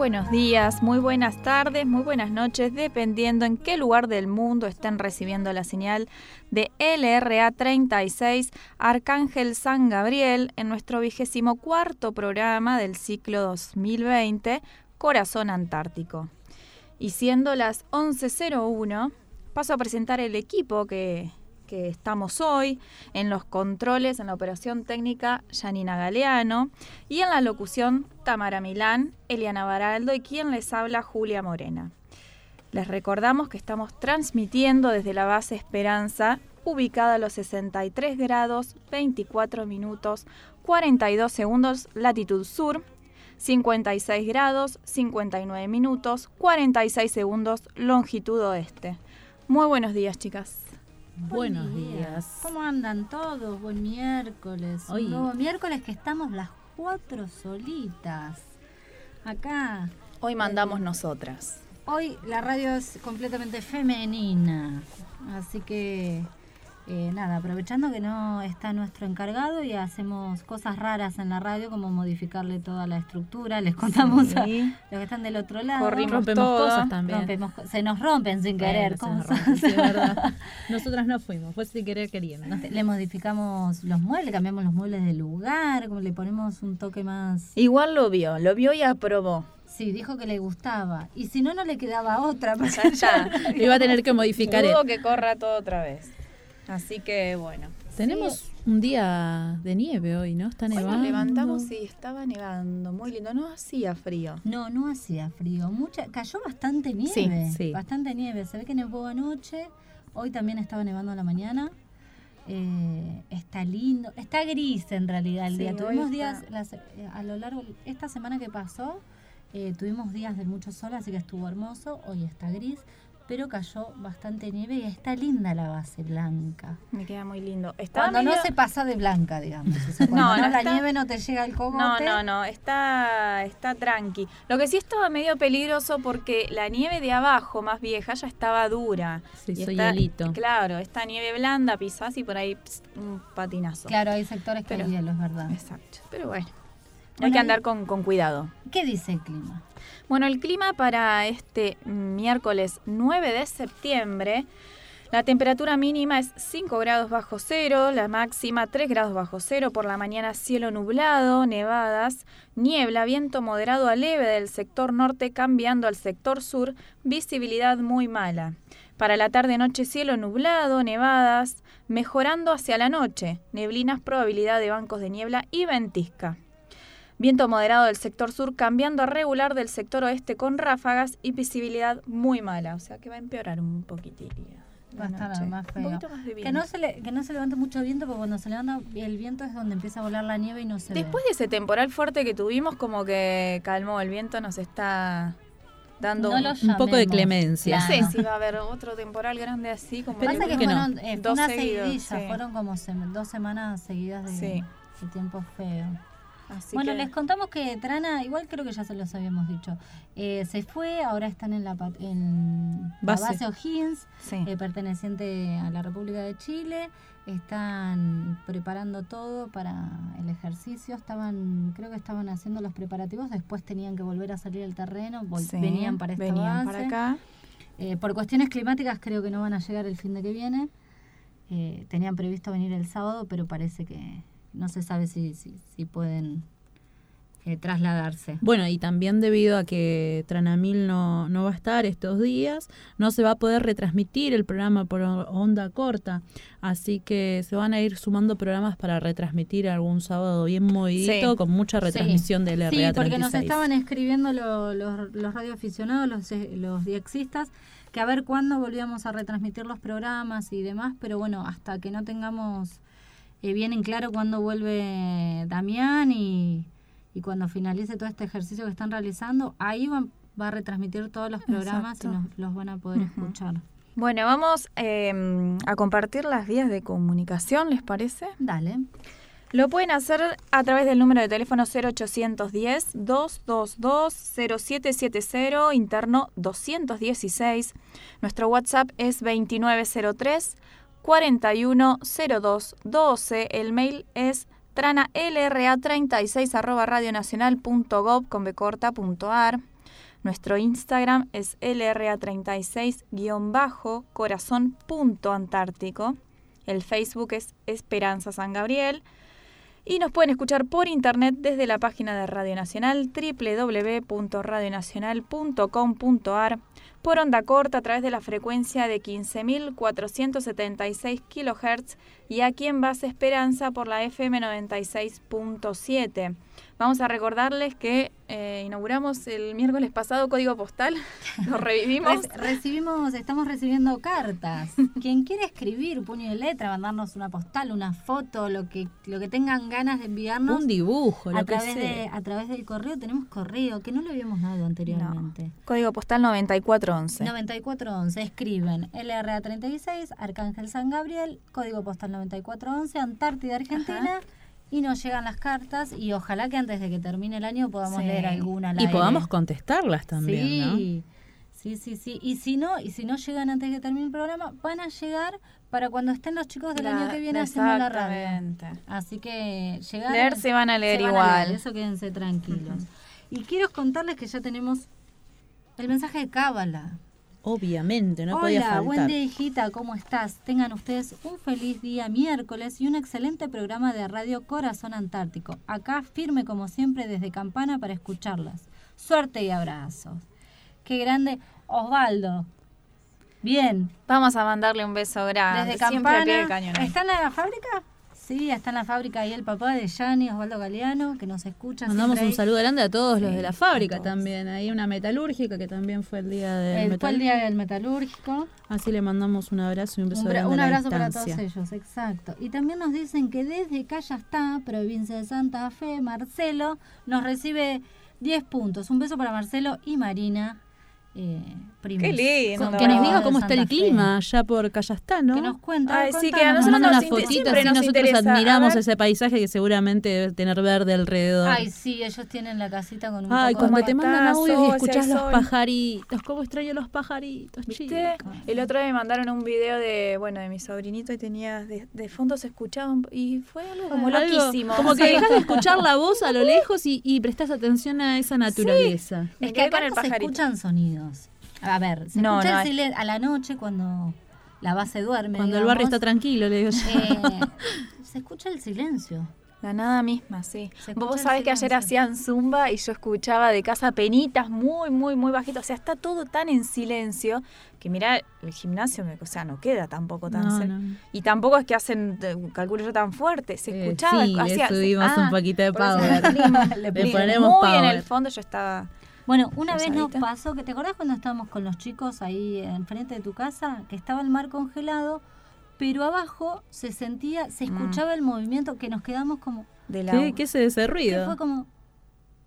Buenos días, muy buenas tardes, muy buenas noches, dependiendo en qué lugar del mundo estén recibiendo la señal de LRA 36 Arcángel San Gabriel en nuestro vigésimo cuarto programa del ciclo 2020 Corazón Antártico. Y siendo las 11.01, paso a presentar el equipo que, que estamos hoy en los controles, en la operación técnica Janina Galeano y en la locución Tamara Milán, Eliana Baraldo y quien les habla Julia Morena. Les recordamos que estamos transmitiendo desde la base Esperanza, ubicada a los 63 grados, 24 minutos, 42 segundos latitud sur, 56 grados, 59 minutos, 46 segundos longitud oeste. Muy buenos días, chicas. Buenos días. ¿Cómo andan todos? Buen miércoles. Hoy- Un nuevo miércoles que estamos las cuatro solitas. Acá. Hoy mandamos nosotras. Hoy la radio es completamente femenina. Así que, eh, nada, aprovechando que no está nuestro encargado y hacemos cosas raras en la radio, como modificarle toda la estructura. Les contamos a Sí. los que están del otro lado. Corrimos Rompemos todo. cosas también. Rompemos se nos rompen sin Bueno, querer. se ¿cómo nos son? rompe, sí, es verdad. Nosotras no fuimos, fue sin querer queriendo. Le modificamos los muebles, cambiamos los muebles de lugar, como le ponemos un toque más. Igual lo vio, lo vio y aprobó. Sí, dijo que le gustaba. Y si no, no le quedaba otra. Ya está. Iba a tener que modificar. Dudo que corra todo otra vez. Así que bueno. Tenemos un día de nieve hoy, ¿no? Está Hoy nevando. nos levantamos y estaba nevando, muy lindo, no hacía frío. No, no hacía frío. Mucha, cayó bastante nieve. sí. Bastante nieve. Se ve que nevó anoche. Hoy también estaba nevando a la mañana. Eh, está lindo. Está gris en realidad el Sí, día. Tuvimos está. días las- eh, a lo largo. Esta semana que pasó, eh, tuvimos días de mucho sol, así que estuvo hermoso. Hoy está gris. Pero cayó bastante nieve y está linda la base blanca. Me queda muy lindo. Estaba Cuando no se pasa de blanca, digamos. O sea, cuando No, no, no la está- nieve no te llega al cogote. No, no, no, está, está tranqui. Lo que sí estaba medio peligroso porque la nieve de abajo, más vieja, ya estaba dura. Sí, Y soy hielito. Claro, esta nieve blanda pisás y por ahí pss, un patinazo. Claro, hay sectores que Pero- hay hielo, es verdad. Exacto. Pero bueno, hay que andar con, con cuidado. ¿Qué dice el clima? Bueno, el clima para este miércoles 9 de septiembre, la temperatura mínima es 5 grados bajo cero, la máxima 3 grados bajo cero, por la mañana cielo nublado, nevadas, niebla, viento moderado a leve del sector norte cambiando al sector sur, visibilidad muy mala. Para la tarde-noche cielo nublado, nevadas, mejorando hacia la noche, neblinas, probabilidad de bancos de niebla y ventisca. Viento moderado del sector sur cambiando a regular del sector oeste con ráfagas y visibilidad muy mala. O sea que va a empeorar un poquitito. Va a estar más Un feo. poquito más de Que no, se le, que no se levante mucho viento, porque cuando se levanta el viento es donde empieza a volar la nieve y no se Después de ese temporal fuerte que tuvimos, como que calmó el viento, nos está dando No un, Un poco de clemencia. No sé Claro. si va a haber otro temporal grande así como. Pasa que, que no. fueron eh, Dos seguidos, seguidilla, sí. fueron como dos semanas seguidas de, Sí. de tiempo feo. Así bueno, que- les contamos que Trana, igual creo que ya se los habíamos dicho, eh, se fue, ahora están en la, en Base. la base O'Higgins, Sí. eh, perteneciente a la República de Chile. Están preparando todo para el ejercicio. Estaban, creo que estaban haciendo los preparativos. Después tenían que volver a salir al terreno. Sí, venían para esta venían base. para acá. Eh, por cuestiones climáticas creo que no van a llegar el fin de que viene. Eh, tenían previsto venir el sábado, pero parece que no se sabe si, si, si pueden eh, trasladarse. Bueno, y también debido a que Tranamil no, no va a estar estos días, no se va a poder retransmitir el programa por onda corta. Así que se van a ir sumando programas para retransmitir algún sábado bien movidito, Sí. con mucha retransmisión del Sí, RA36. porque nos estaban escribiendo lo- los, los radioaficionados, los, eh, los diexistas, que a ver cuándo volvíamos a retransmitir los programas y demás, pero bueno, hasta que no tengamos eh, bien en claro cuándo vuelve Damián y, y cuando finalice todo este ejercicio que están realizando, ahí van- va a retransmitir todos los programas Exacto. y nos- los van a poder escuchar. Bueno, vamos eh, a compartir las vías de comunicación, ¿les parece? Dale. Lo pueden hacer a través del número de teléfono 0810-222-0770, interno 216. Nuestro WhatsApp es 2903 410212. El mail es tranalra36 arroba con becorta.ar. Nuestro Instagram es lra36-corazón.antártico. El Facebook es Esperanza San Gabriel. Y nos pueden escuchar por internet desde la página de Radio Nacional www.radionacional.com.ar por onda corta a través de la frecuencia de 15.476 kHz y aquí en Base Esperanza por la FM 96.7. Vamos a recordarles que eh, inauguramos el miércoles pasado Código Postal, lo revivimos. Reci- recibimos, estamos recibiendo cartas. Quien quiere escribir puño y letra, mandarnos una postal, una foto, lo que, lo que tengan ganas de enviarnos. Un dibujo, lo a que través de, sea. a través del correo tenemos correo que no lo habíamos dado anteriormente. Código Postal 9411. 9411, escriben LRA36, Arcángel San Gabriel, código postal 9411, Antártida, Argentina, y nos llegan las cartas y ojalá que antes de que termine el año podamos Sí. leer alguna. al Y aire. podamos contestarlas también, ¿no? sí, sí, sí. Y si no, y si no llegan antes de que termine el programa, van a llegar para cuando estén los chicos del año que viene haciendo la radio. exactamente. Así que llegar Leer se van a leer se van igual. leer, eso quédense tranquilos. Y quiero contarles que ya tenemos el mensaje de Cábala. Obviamente, no podía Hola, faltar. buen día hijita, ¿cómo estás? Tengan ustedes un feliz día miércoles y un excelente programa de Radio Corazón Antártico. Acá firme como siempre desde Campana para escucharlas. Suerte y abrazos. Qué grande. Osvaldo. Bien. Vamos a mandarle un beso grande. Desde Siempre al pie del Campana. cañón. ¿Está en la fábrica? Sí, está en la fábrica ahí el papá de Yanni, Osvaldo Galeano, que nos escucha. Mandamos un ahí. saludo grande a todos los de la fábrica también. Hay una metalúrgica que también fue el día del Eh, fue el día del metalúrgico. Así le mandamos un abrazo y un beso Un, grande un a la abrazo para todos ellos, exacto. Y también nos dicen que desde Callastá, provincia de Santa Fe, Marcelo nos recibe 10 puntos. Un beso para Marcelo y Marina. Eh, primos. Qué lindo. Que nos diga cómo está el clima allá por Callastá, ¿no? Que nos cuenta. Ay, sí, que a nosotros Manda nos fotito, siempre así nos nosotros interesa. Admiramos ese paisaje que seguramente debe tener verde alrededor. Ay, sí, ellos tienen la casita con un Ay, poco de cuando te ¿Cómo mandan audios y escuchás los sol. pajaritos. ¿Cómo extraño los pajaritos, ¿Viste? chicos? El otro día me mandaron un video de, bueno, de mi sobrinito y tenía, de, de fondo se escuchaban y fue algo como Algo- loquísimo. Como que dejas de escuchar la voz a lo lejos y, y prestás atención a esa naturaleza. Es que acá con el no se escuchan sonidos. A ver, se No, escucha no, el es- silen- a la noche cuando la base duerme. Cuando el barrio está tranquilo, le digo yo. eh, se escucha el silencio. La nada misma, sí. Vos sabés que ayer silencio. hacían zumba y yo escuchaba de casa penitas muy, muy, muy bajito. O sea, está todo tan en silencio que mira, el gimnasio, me- o sea, no queda tampoco tan No, cerca. no. Y tampoco es que hacen, eh, calculo yo, tan fuerte. Se Eh, escuchaba. sí, le subimos ah, un poquito de power. Le le ponemos muy en power. el fondo yo estaba... Bueno, una vez nos pasó que te acordás cuando estábamos con los chicos ahí enfrente de tu casa, que estaba el mar congelado, pero abajo se sentía, se Mm. escuchaba el movimiento que nos quedamos como, De la ¿Qué, qué es ese que ruido? fue como,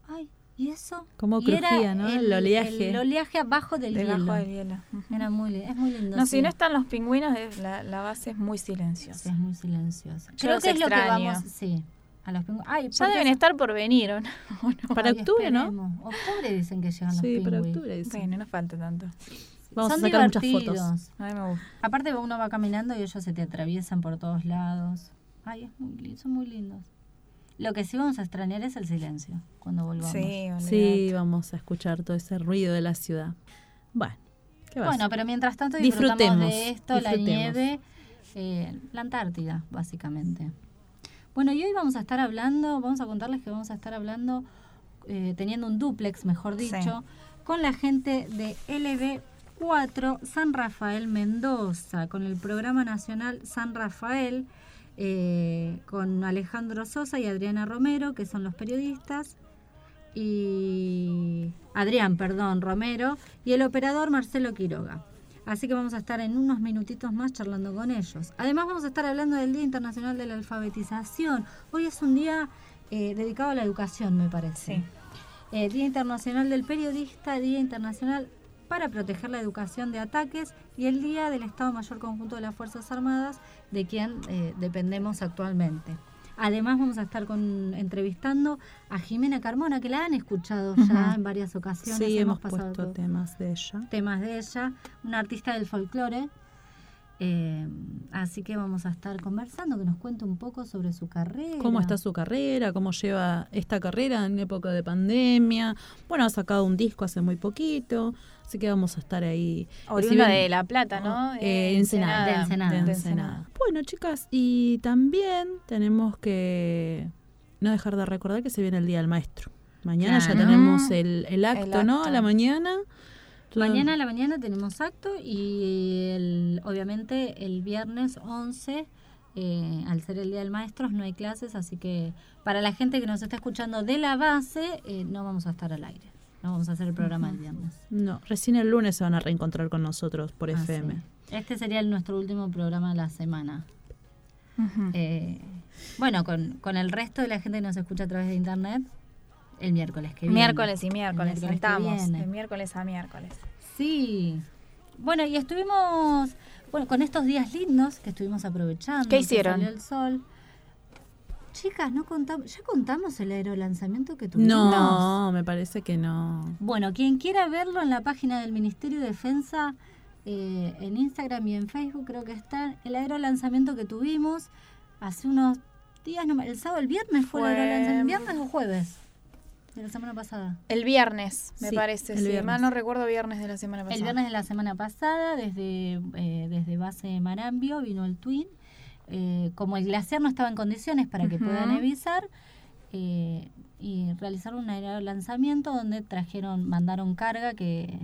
ay, ¿y eso? Cómo Y era crujía, ¿no? El oleaje. El oleaje abajo del debajo hielo. del hielo. Era muy, es muy lindo. No, sí. si no están los pingüinos, es- la, la base es muy Sí, silenciosa. es muy silenciosa. Yo Creo los que es lo que vamos, sí. A los pingüinos. Ay, Ya deben estar por venir, ¿o no? ¿O no? Para Ay, octubre, ¿no? Octubre dicen que llegan Sí, los para pingüinos. octubre. dicen. Bueno, no falta tanto. Vamos Son a sacar muchas fotos. A mí me gusta. Aparte uno va caminando y ellos se te atraviesan por todos lados. Ay, es muy, son muy lindos. Lo que sí vamos a extrañar es el silencio cuando volvamos. Sí, Sí, vamos a escuchar todo ese ruido de la ciudad. Bueno, ¿qué va a Bueno, pero mientras tanto disfrutamos Disfrutemos, de esto, la disfrutemos. nieve, eh, la Antártida, básicamente. Bueno, y hoy vamos a estar hablando, vamos a contarles que vamos a estar hablando, eh, teniendo un duplex, mejor Sí. dicho, con la gente de LB4 San Rafael Mendoza, con el programa nacional San Rafael, eh, con Alejandro Sosa y Adriana Romero, que son los periodistas, y Adrián, perdón, Romero, y el operador Marcelo Quiroga. Así que vamos a estar en unos minutitos más charlando con ellos. Además vamos a estar hablando del Día Internacional de la Alfabetización. Hoy es un día eh, dedicado a la educación, me parece. Sí. Eh, día Internacional del Periodista, Día Internacional para proteger la educación de ataques y el Día del Estado Mayor Conjunto de las Fuerzas Armadas, de quien eh, dependemos actualmente. Además vamos a estar con, entrevistando a Jimena Carmona, que la han escuchado ya en varias ocasiones. Sí, hemos pasado puesto temas de ella. temas de ella, una artista del folclore. Eh, así que vamos a estar conversando, que nos cuente un poco sobre su carrera. ¿Cómo está su carrera? ¿Cómo lleva esta carrera en época de pandemia? Bueno, ha sacado un disco hace muy poquito, así que vamos a estar ahí. Oriunda de La Plata, ¿no? Eh, Ensenada. De Ensenada. De Ensenada. Bueno, chicas, y también tenemos que no dejar de recordar que se viene el Día del Maestro. Mañana ya tenemos el, el acto, ¿no? A la mañana. Mañana a la mañana tenemos acto y el, obviamente el viernes 11, eh, al ser el Día del Maestro, no hay clases, así que para la gente que nos está escuchando de la base, eh, no vamos a estar al aire. No vamos a hacer el programa el viernes. No, recién el lunes se van a reencontrar con nosotros por Ah, FM. sí. Este sería el- nuestro último programa de la semana. Eh, bueno, con, con el resto de la gente que nos escucha a través de internet, el miércoles que viene. Miércoles y miércoles, El miércoles estamos. De miércoles a miércoles. Sí. Bueno, y estuvimos, bueno, con estos días lindos que estuvimos aprovechando. ¿Qué que hicieron? salió el sol. Chicas, no contamos, ya contamos el aerolanzamiento que tuvimos. No, me parece que no. Bueno, quien quiera verlo en la página del Ministerio de Defensa, eh, en Instagram y en Facebook, creo que está el aerolanzamiento que tuvimos hace unos días, no me- el sábado, el viernes fue, el aerolanzamiento, viernes o jueves de la semana pasada. El viernes, me Sí, parece. el Si viernes. mal no recuerdo, viernes de la semana pasada. El viernes de la semana pasada, desde, eh, desde base Marambio, vino el Twin. Eh, como el glaciar no estaba en condiciones para que puedan avisar, eh, y realizaron un lanzamiento donde trajeron, mandaron carga que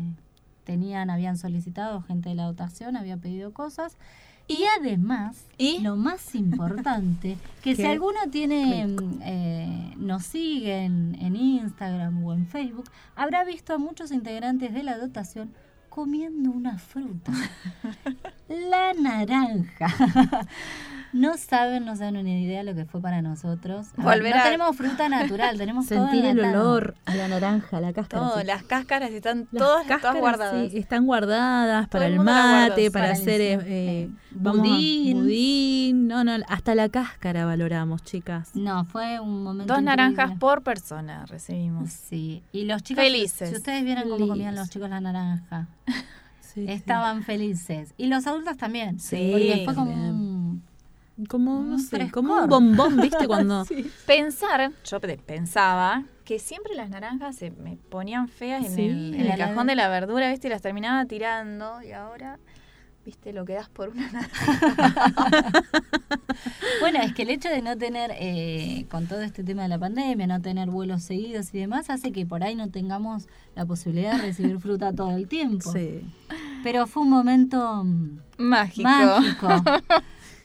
tenían, habían solicitado, gente de la dotación había pedido cosas. Y además, ¿Y? lo más importante, que si alguno tiene, mm, eh, nos sigue en, en Instagram o en Facebook, habrá visto a muchos integrantes de la dotación comiendo una fruta. la naranja. No saben, no saben ni idea lo que fue para nosotros. A ver, Volver no a- tenemos fruta natural, tenemos todo Sentir el enlatado. olor a la naranja, la cáscara. Todo, sí. las cáscaras están Las todas, todas cáscaras, guardadas. sí, están guardadas Todo para el el mundo las guarda, mate, para para el hacer eh, Eh, vamos a- budín. budín. No, no, hasta la cáscara valoramos, chicas. No, fue un momento Dos naranjas increíble. por persona recibimos. Sí, y los chicos, Felices. si ustedes vieran cómo comían Felices. los chicos la naranja, Sí, estaban felices. Y los adultos también. Sí, porque fue como un... como, no un sé, como un bombón, ¿viste? Cuando Pensar, yo pe- pensaba que siempre las naranjas se me ponían feas en el, en el cajón de la verdura, ¿viste? Y las terminaba tirando y ahora, ¿viste? Lo que das por una naranja. Bueno, es que el hecho de no tener, eh, con todo este tema de la pandemia, no tener vuelos seguidos y demás, hace que por ahí no tengamos la posibilidad de recibir fruta todo el tiempo. sí. Pero fue un momento Mágico. mágico.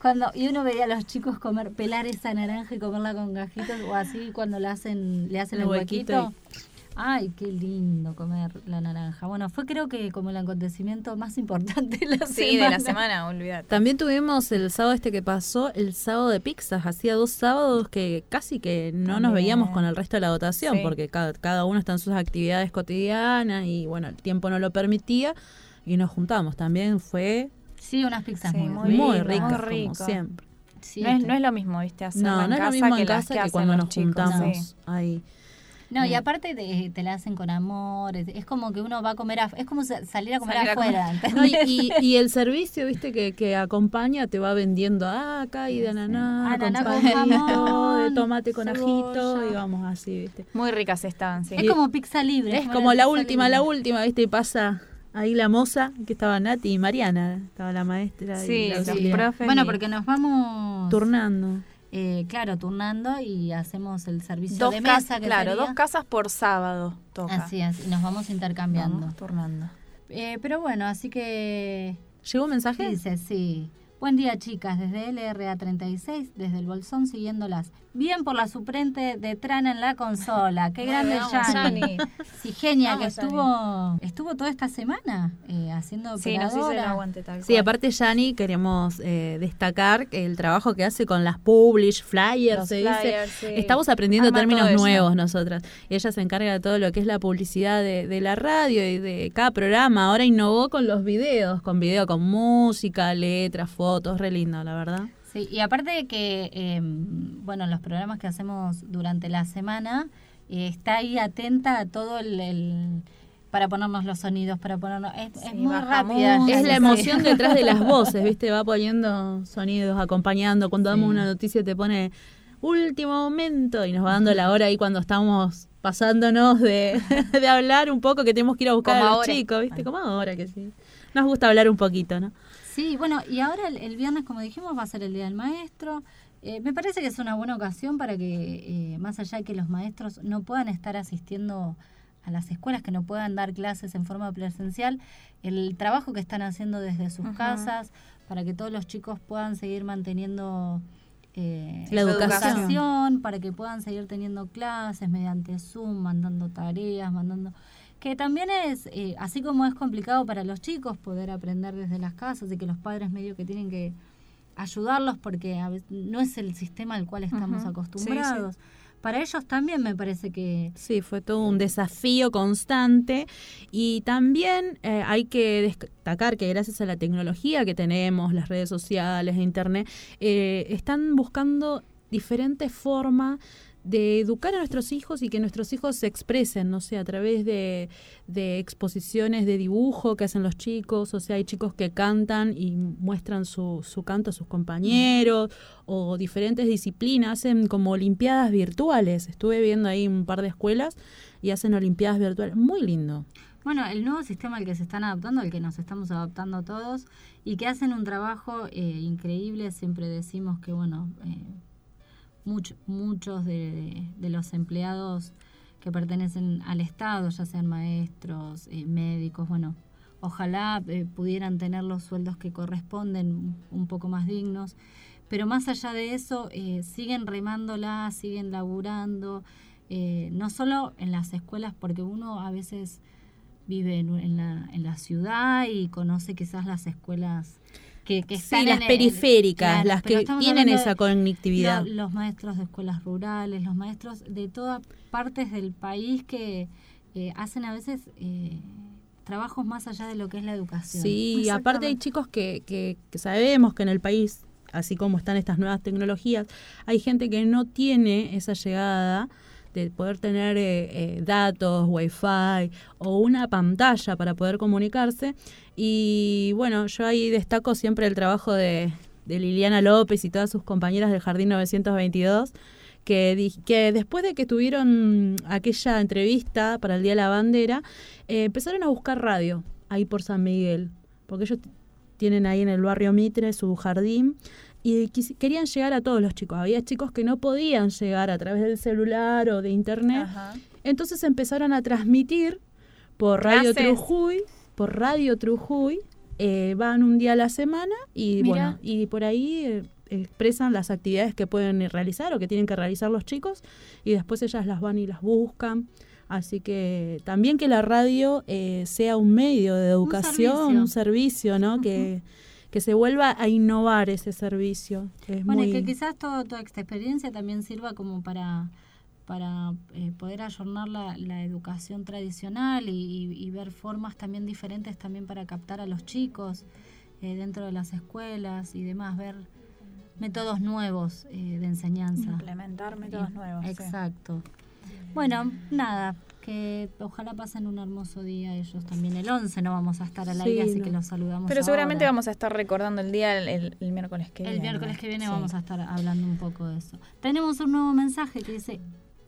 Cuando, y uno veía a los chicos comer, pelar esa naranja y comerla con gajitos, o así cuando le hacen, le hacen el, El huequito huequito. Ay, qué lindo comer la naranja. Bueno, fue creo que como el acontecimiento más importante de la Sí, semana. de la semana, olvídate. También tuvimos el sábado este que pasó, el sábado de pizzas. Hacía dos sábados que casi que no nos veíamos con el resto de la dotación, Sí. porque cada, cada uno está en sus actividades cotidianas y bueno, el tiempo no lo permitía y nos juntamos. También fue Sí, unas pizzas Sí, muy, muy muy, ricas, muy como siempre. No es, no es lo mismo, ¿viste? Hacerlo No, en no es lo casa mismo que en casa que cuando nos chicos, juntamos sí. ahí. No, y aparte te la hacen con amor, es, es como que uno va a comer, af- es como sa- salir a comer Salir a comer. afuera. No, y, y- y el servicio, viste, que, que acompaña, te va vendiendo, ah, acá hay de ananá, con Ananá con jamón, de tomate con ajito, y vamos así, viste. Muy ricas estaban, sí. es como pizza libre. Es como la última, la última, viste, y pasa ahí la moza, que estaba Nati y Mariana, estaba la maestra y Sí, la los auxiliar, profes. Bueno, y- porque nos vamos turnando. eh, claro, turnando y hacemos el servicio dos de mesa. Que claro, sería. dos casas por sábado toca. Así es, y nos vamos intercambiando. Vamos turnando. Eh, pero bueno, así que ¿Llegó un mensaje? dice, sí. Buen día, chicas, desde LRA36, desde el Bolsón, siguiéndolas. Bien por la suplente de Trana en la consola. Qué grande, Yani. Sí, genia, que Yani. estuvo estuvo toda esta semana eh, haciendo Sí, nos hizo el operadora. aguante tal Sí, aparte, Yani, queremos eh, destacar el trabajo que hace con las publish, flyers, Los se flyers, dice. sí. Estamos aprendiendo Arma términos todo eso. nuevos nosotras. Y ella se encarga de todo lo que es la publicidad de, de la radio y de cada programa. Ahora innovó con los videos, con video con música, letras, fotos, re lindo, la verdad. Sí, y aparte de que, eh, bueno, los programas que hacemos durante la semana, eh, está ahí atenta a todo el, el- para ponernos los sonidos, para ponernos... Es, muy rápida. Es la emoción detrás de las voces, ¿viste? Va poniendo sonidos, acompañando. Cuando damos Sí. una noticia te pone último momento y nos va dando la hora ahí cuando estamos pasándonos de, de hablar un poco, que tenemos que ir a buscar Como a los ahora. chicos, ¿viste? Como ahora que sí. Nos gusta hablar un poquito, ¿no? Sí, bueno, y ahora el, el viernes, como dijimos, va a ser el Día del Maestro. Eh, me parece que es una buena ocasión para que, eh, más allá de que los maestros no puedan estar asistiendo a las escuelas, que no puedan dar clases en forma presencial, el trabajo que están haciendo desde sus casas, para que todos los chicos puedan seguir manteniendo eh, La su educación. para que puedan seguir teniendo clases mediante Zoom, mandando tareas, mandando que también es, eh, así como es complicado para los chicos poder aprender desde las casas y que los padres medio que tienen que ayudarlos porque a veces no es el sistema al cual estamos acostumbrados. Para ellos también me parece que Sí, fue todo un desafío constante. Y también eh, hay que destacar que gracias a la tecnología que tenemos, las redes sociales, internet, eh, están buscando diferentes formas de educar a nuestros hijos y que nuestros hijos se expresen, no sé, a través de, de exposiciones de dibujo que hacen los chicos, o sea, hay chicos que cantan y muestran su, su canto a sus compañeros, o diferentes disciplinas, hacen como olimpiadas virtuales, estuve viendo ahí un par de escuelas y hacen olimpiadas virtuales, muy lindo. Bueno, el nuevo sistema al que se están adaptando, al que nos estamos adaptando todos, y que hacen un trabajo eh, increíble, siempre decimos que, bueno, eh, much- muchos de, de los empleados que pertenecen al Estado, ya sean maestros, eh, médicos, bueno, ojalá eh, pudieran tener los sueldos que corresponden un poco más dignos, pero más allá de eso, eh, siguen remándola, siguen laburando, eh, no solo en las escuelas, porque uno a veces vive en la, en la ciudad y conoce quizás las escuelas que, que están Sí, las en el- periféricas, claro, las que tienen esa de conectividad. lo- los maestros de escuelas rurales, los maestros de todas partes del país que eh, hacen a veces eh, trabajos más allá de lo que es la educación. Sí, y aparte hay chicos que, que, que sabemos que en el país, así como están estas nuevas tecnologías, hay gente que no tiene esa llegada de poder tener eh, eh, datos, wifi o una pantalla para poder comunicarse. Y bueno, yo ahí destaco siempre el trabajo de, de Liliana López y todas sus compañeras del Jardín 922, que, que después de que tuvieron aquella entrevista para el Día de la Bandera, eh, empezaron a buscar radio ahí por San Miguel, porque ellos tienen ahí en el barrio Mitre su jardín y querían llegar a todos los chicos. Había chicos que no podían llegar a través del celular o de internet, Ajá. entonces empezaron a transmitir por Radio. Trujuy, por Radio Trujuy, eh, van un día a la semana y bueno, y por ahí eh, expresan las actividades que pueden realizar o que tienen que realizar los chicos y después ellas las van y las buscan. Así que también que la radio eh, sea un medio de educación, servicio. un servicio, ¿no? que, que se vuelva a innovar ese servicio. que es Bueno, y muy- que quizás toda esta experiencia también sirva como para, para eh, poder ayornar la, la educación tradicional y, y- y ver formas también diferentes también para captar a los chicos eh, dentro de las escuelas y demás, ver métodos nuevos eh, de enseñanza. Implementar métodos nuevos. sí. Exacto. Bueno, nada, que ojalá pasen un hermoso día ellos también. El 11 no vamos a estar al Sí, aire, así no. que los saludamos. Pero seguramente vamos a estar recordando el día el, el- el miércoles que viene. El miércoles que viene Sí. vamos a estar hablando un poco de eso. Tenemos un nuevo mensaje que dice,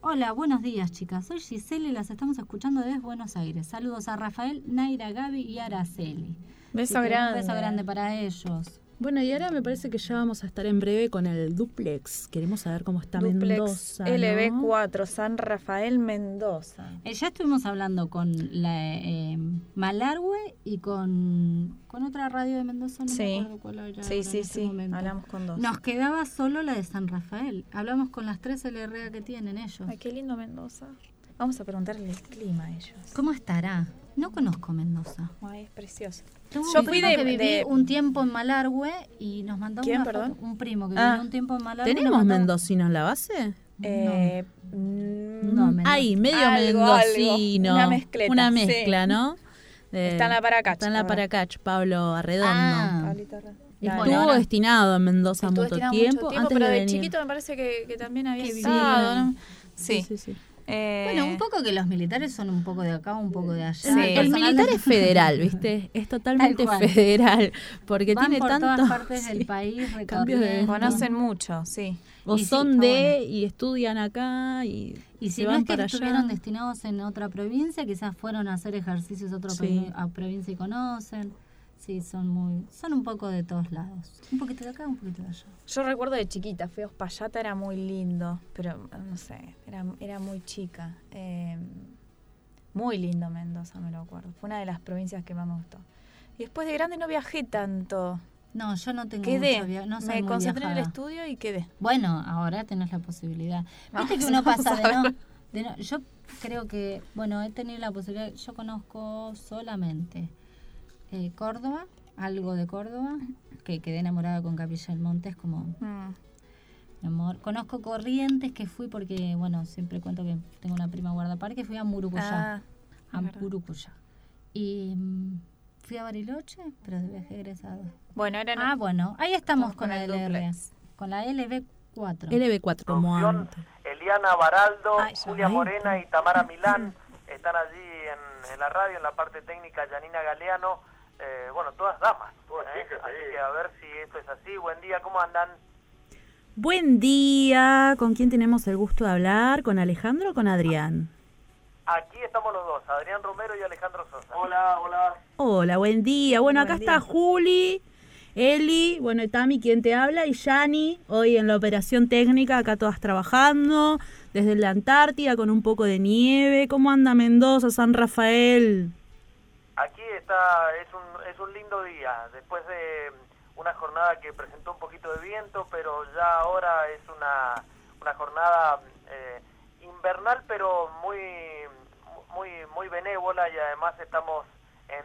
hola, buenos días chicas, soy Giselle y las estamos escuchando desde Buenos Aires. Saludos a Rafael, Naira, Gaby y Araceli. Beso grande. Un beso grande para ellos. Bueno, y ahora me parece que ya vamos a estar en breve con el duplex. Queremos saber cómo está Duplex Mendoza. ¿no? LB4, San Rafael Mendoza. Eh, ya estuvimos hablando con la eh, Malargüe y con, con otra radio de Mendoza, no me Sí, acuerdo cuál era sí, sí, en este sí. momento. Hablamos con dos. Nos quedaba solo la de San Rafael. Hablamos con las tres LRA que tienen ellos. Ay, qué lindo Mendoza. Vamos a preguntarle el clima a ellos. ¿Cómo estará? No conozco Mendoza. Ay, es precioso. Tengo Yo un fui primo de- que viví de- un tiempo en Malargüe y nos mandó ¿Quién, una perdón? foto. Un primo que Ah. vivió un tiempo en Malargüe. ¿Tenemos mandó- mendocino en la base? Eh, No, Mendoza. Ahí, medio Algo, algo. mendocino. Una mezcleta, Una sí. mezcla, ¿no? De- Está en la Paracach Está en la. Paracach, Pablo Arredondo. Ah. Pablito Arre- Y Claro. bueno, Estuvo destinado en Mendoza mucho destinado tiempo, mucho tiempo, antes pero de de venir. chiquito me parece que, que también había estado. ¿no? Sí, sí, sí. Eh, Bueno, un poco que los militares son un poco de acá, un poco de allá. Sí. El militar es federal, ¿viste? Es totalmente federal. Porque Van tiene por tanto. todas partes sí. del país de-. Conocen mucho, sí. O Y son de bueno. y estudian acá y, Y se si no van es que para estuvieron allá. destinados en otra provincia, quizás fueron a hacer ejercicios a otra provincia y conocen. Sí, son muy, son un poco de todos lados. Un poquito de acá, un poquito de allá. Yo recuerdo de chiquita, fui a Ospallata, era muy lindo, pero no sé, era, era muy chica. Eh, muy lindo Mendoza, me lo acuerdo. Fue una de las provincias que más me gustó. Y después de grande no viajé tanto. No, yo no tengo Quedé. mucho no soy me concentré en el estudio y quedé. Bueno, ahora tenés la posibilidad. Viste Vamos, que uno pasa de no, de no- Yo creo que, bueno, he tenido la posibilidad. Yo conozco solamente eh, Córdoba, algo de Córdoba, que quedé enamorada con Capilla del Monte, es como Mm. mi amor. Conozco Corrientes, que fui porque, bueno, siempre cuento que tengo una prima guardaparque, fui a Murucuyá. Ah, a. Murucuyá. Y mm, fui a Bariloche, pero de viaje egresado. Bueno, era Ah, bueno, ahí estamos Estamos con, con la el LR, duplex. con la LB4. LB4 como antes. Eliana Baraldo, Ay, Julia. Morena y Tamara Milán están allí en, en la radio, en la parte técnica, Janina Galeano, eh, bueno, todas damas. ¿eh? Así que a ver si esto es así. Buen día, ¿cómo andan? Buen día. ¿Con quién tenemos el gusto de hablar? ¿Con Alejandro o con Adrián? Aquí estamos los dos, Adrián Romero y Alejandro Sosa. Hola, hola. Hola, buen día. Bueno, Buen acá día. está Juli, Eli, bueno, y Tami, quien te habla, y Yani, hoy en la operación técnica, acá todas trabajando, desde la Antártida con un poco de nieve. ¿Cómo anda Mendoza, San Rafael? Aquí está, es un, es un lindo día, después de una jornada que presentó un poquito de viento, pero ya ahora es una, una jornada eh, invernal, pero muy, muy, muy benévola y además estamos en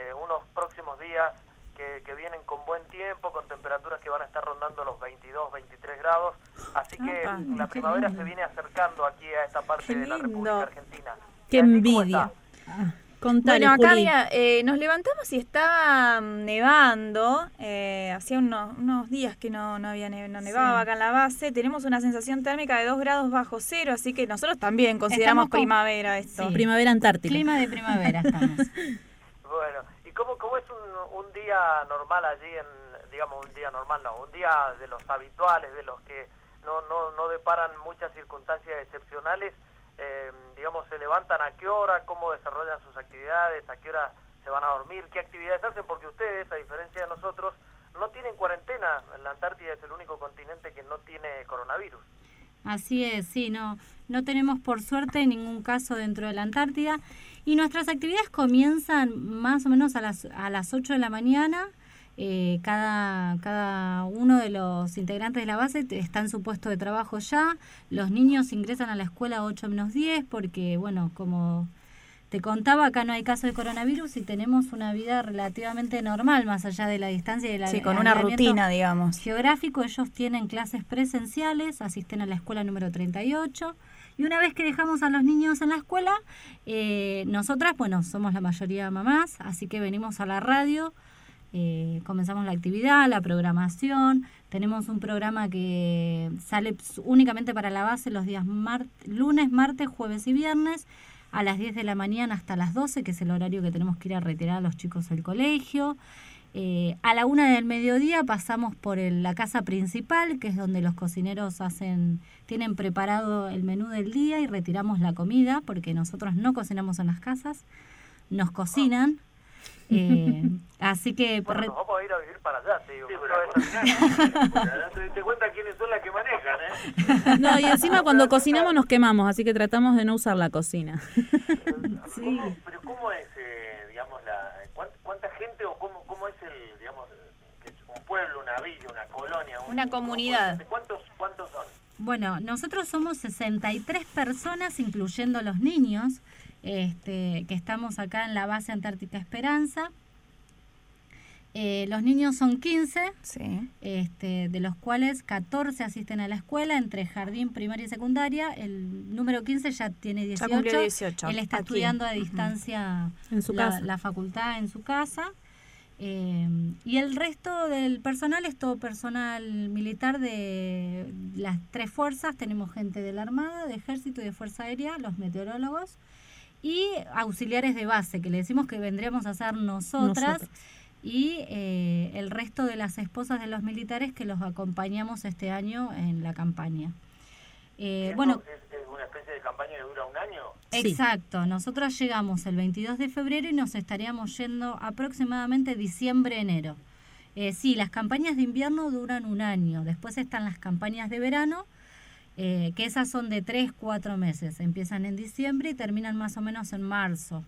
eh, unos próximos días que, que vienen con buen tiempo, con temperaturas que van a estar rondando los 22, 23 grados, así que la primavera lindo. se viene acercando aquí a esta parte de la. República Argentina. ¡Qué ¿Y allí cómo envidia! Contale, Bueno, acá mira, eh, nos levantamos y está mm, nevando. eh, hacía unos, unos días que no, no había ne- no nevaba acá en la base. Tenemos una sensación térmica de 2 grados bajo cero, así que nosotros también consideramos con- primavera esto. Sí. Primavera Antártica. Clima de primavera estamos. Bueno, ¿y cómo, cómo es un, un día normal allí en, digamos, un día normal, no, un día de los habituales, de los que no, no, no deparan muchas circunstancias excepcionales? Eh, digamos, ¿se levantan a qué hora? ¿Cómo desarrollan sus actividades? ¿A qué hora se van a dormir? ¿Qué actividades hacen? Porque ustedes, a diferencia de nosotros, no tienen cuarentena. La Antártida es el único continente que no tiene coronavirus. Así es, sí, no, no tenemos por suerte ningún caso dentro de la Antártida y nuestras actividades comienzan más o menos a las, a las 8 de la mañana. Eh, cada, cada uno de los integrantes de la base está en su puesto de trabajo ya. Los niños ingresan a la escuela a 8 menos 10 porque, bueno, como te contaba, acá no hay caso de coronavirus y tenemos una vida relativamente normal más allá de la distancia y del Sí, con una rutina, digamos. geográfico, ellos tienen clases presenciales, asisten a la escuela número 38 y una vez que dejamos a los niños en la escuela, eh, nosotras, bueno, somos la mayoría mamás, así que venimos a la radio, eh, comenzamos la actividad, la programación. Tenemos un programa que sale únicamente para la base los días lunes, martes, jueves y viernes a las 10 de la mañana hasta las 12, que es el horario que tenemos que ir a retirar a los chicos del colegio. Eh, a la una del mediodía pasamos por la casa principal, que es donde los cocineros hacen, tienen preparado el menú del día y retiramos la comida, porque nosotros no cocinamos en las casas, nos cocinan. Eh, así que... Bueno, nos vamos a ir a vivir para allá, te digo. te, cuenta quiénes son las que manejan, ¿eh? No, y encima cuando cocinamos nos quemamos, así que tratamos de no usar la cocina. sí. Pero ¿cómo es, eh, digamos, la, cuánta gente o cómo, cómo es el, digamos, un pueblo, una villa, una colonia? una comunidad. ¿Cuántos, ¿Cuántos son? Bueno, nosotros somos 63 personas, incluyendo los niños este, que estamos acá en la base Antártica Esperanza. Eh, los niños son 15, este, de los cuales 14 asisten a la escuela entre jardín, primaria y secundaria. El número 15 ya tiene 18. Él está estudiando a distancia en su la, casa. la, facultad en su casa. Eh, y el resto del personal es todo personal militar de las tres fuerzas. Tenemos gente de la Armada, de Ejército y de Fuerza Aérea, los meteorólogos y auxiliares de base, que le decimos que vendríamos a ser nosotras, y eh, el resto de las esposas de los militares que los acompañamos este año en la campaña. Eh, bueno, ¿Es, una especie de campaña que dura un año? Exacto, nosotros llegamos el 22 de febrero y nos estaríamos yendo aproximadamente diciembre-enero. Eh, sí, las campañas de invierno duran un año, después están las campañas de verano, eh, que esas son de 3, 4 meses. Empiezan en diciembre y terminan más o menos en marzo.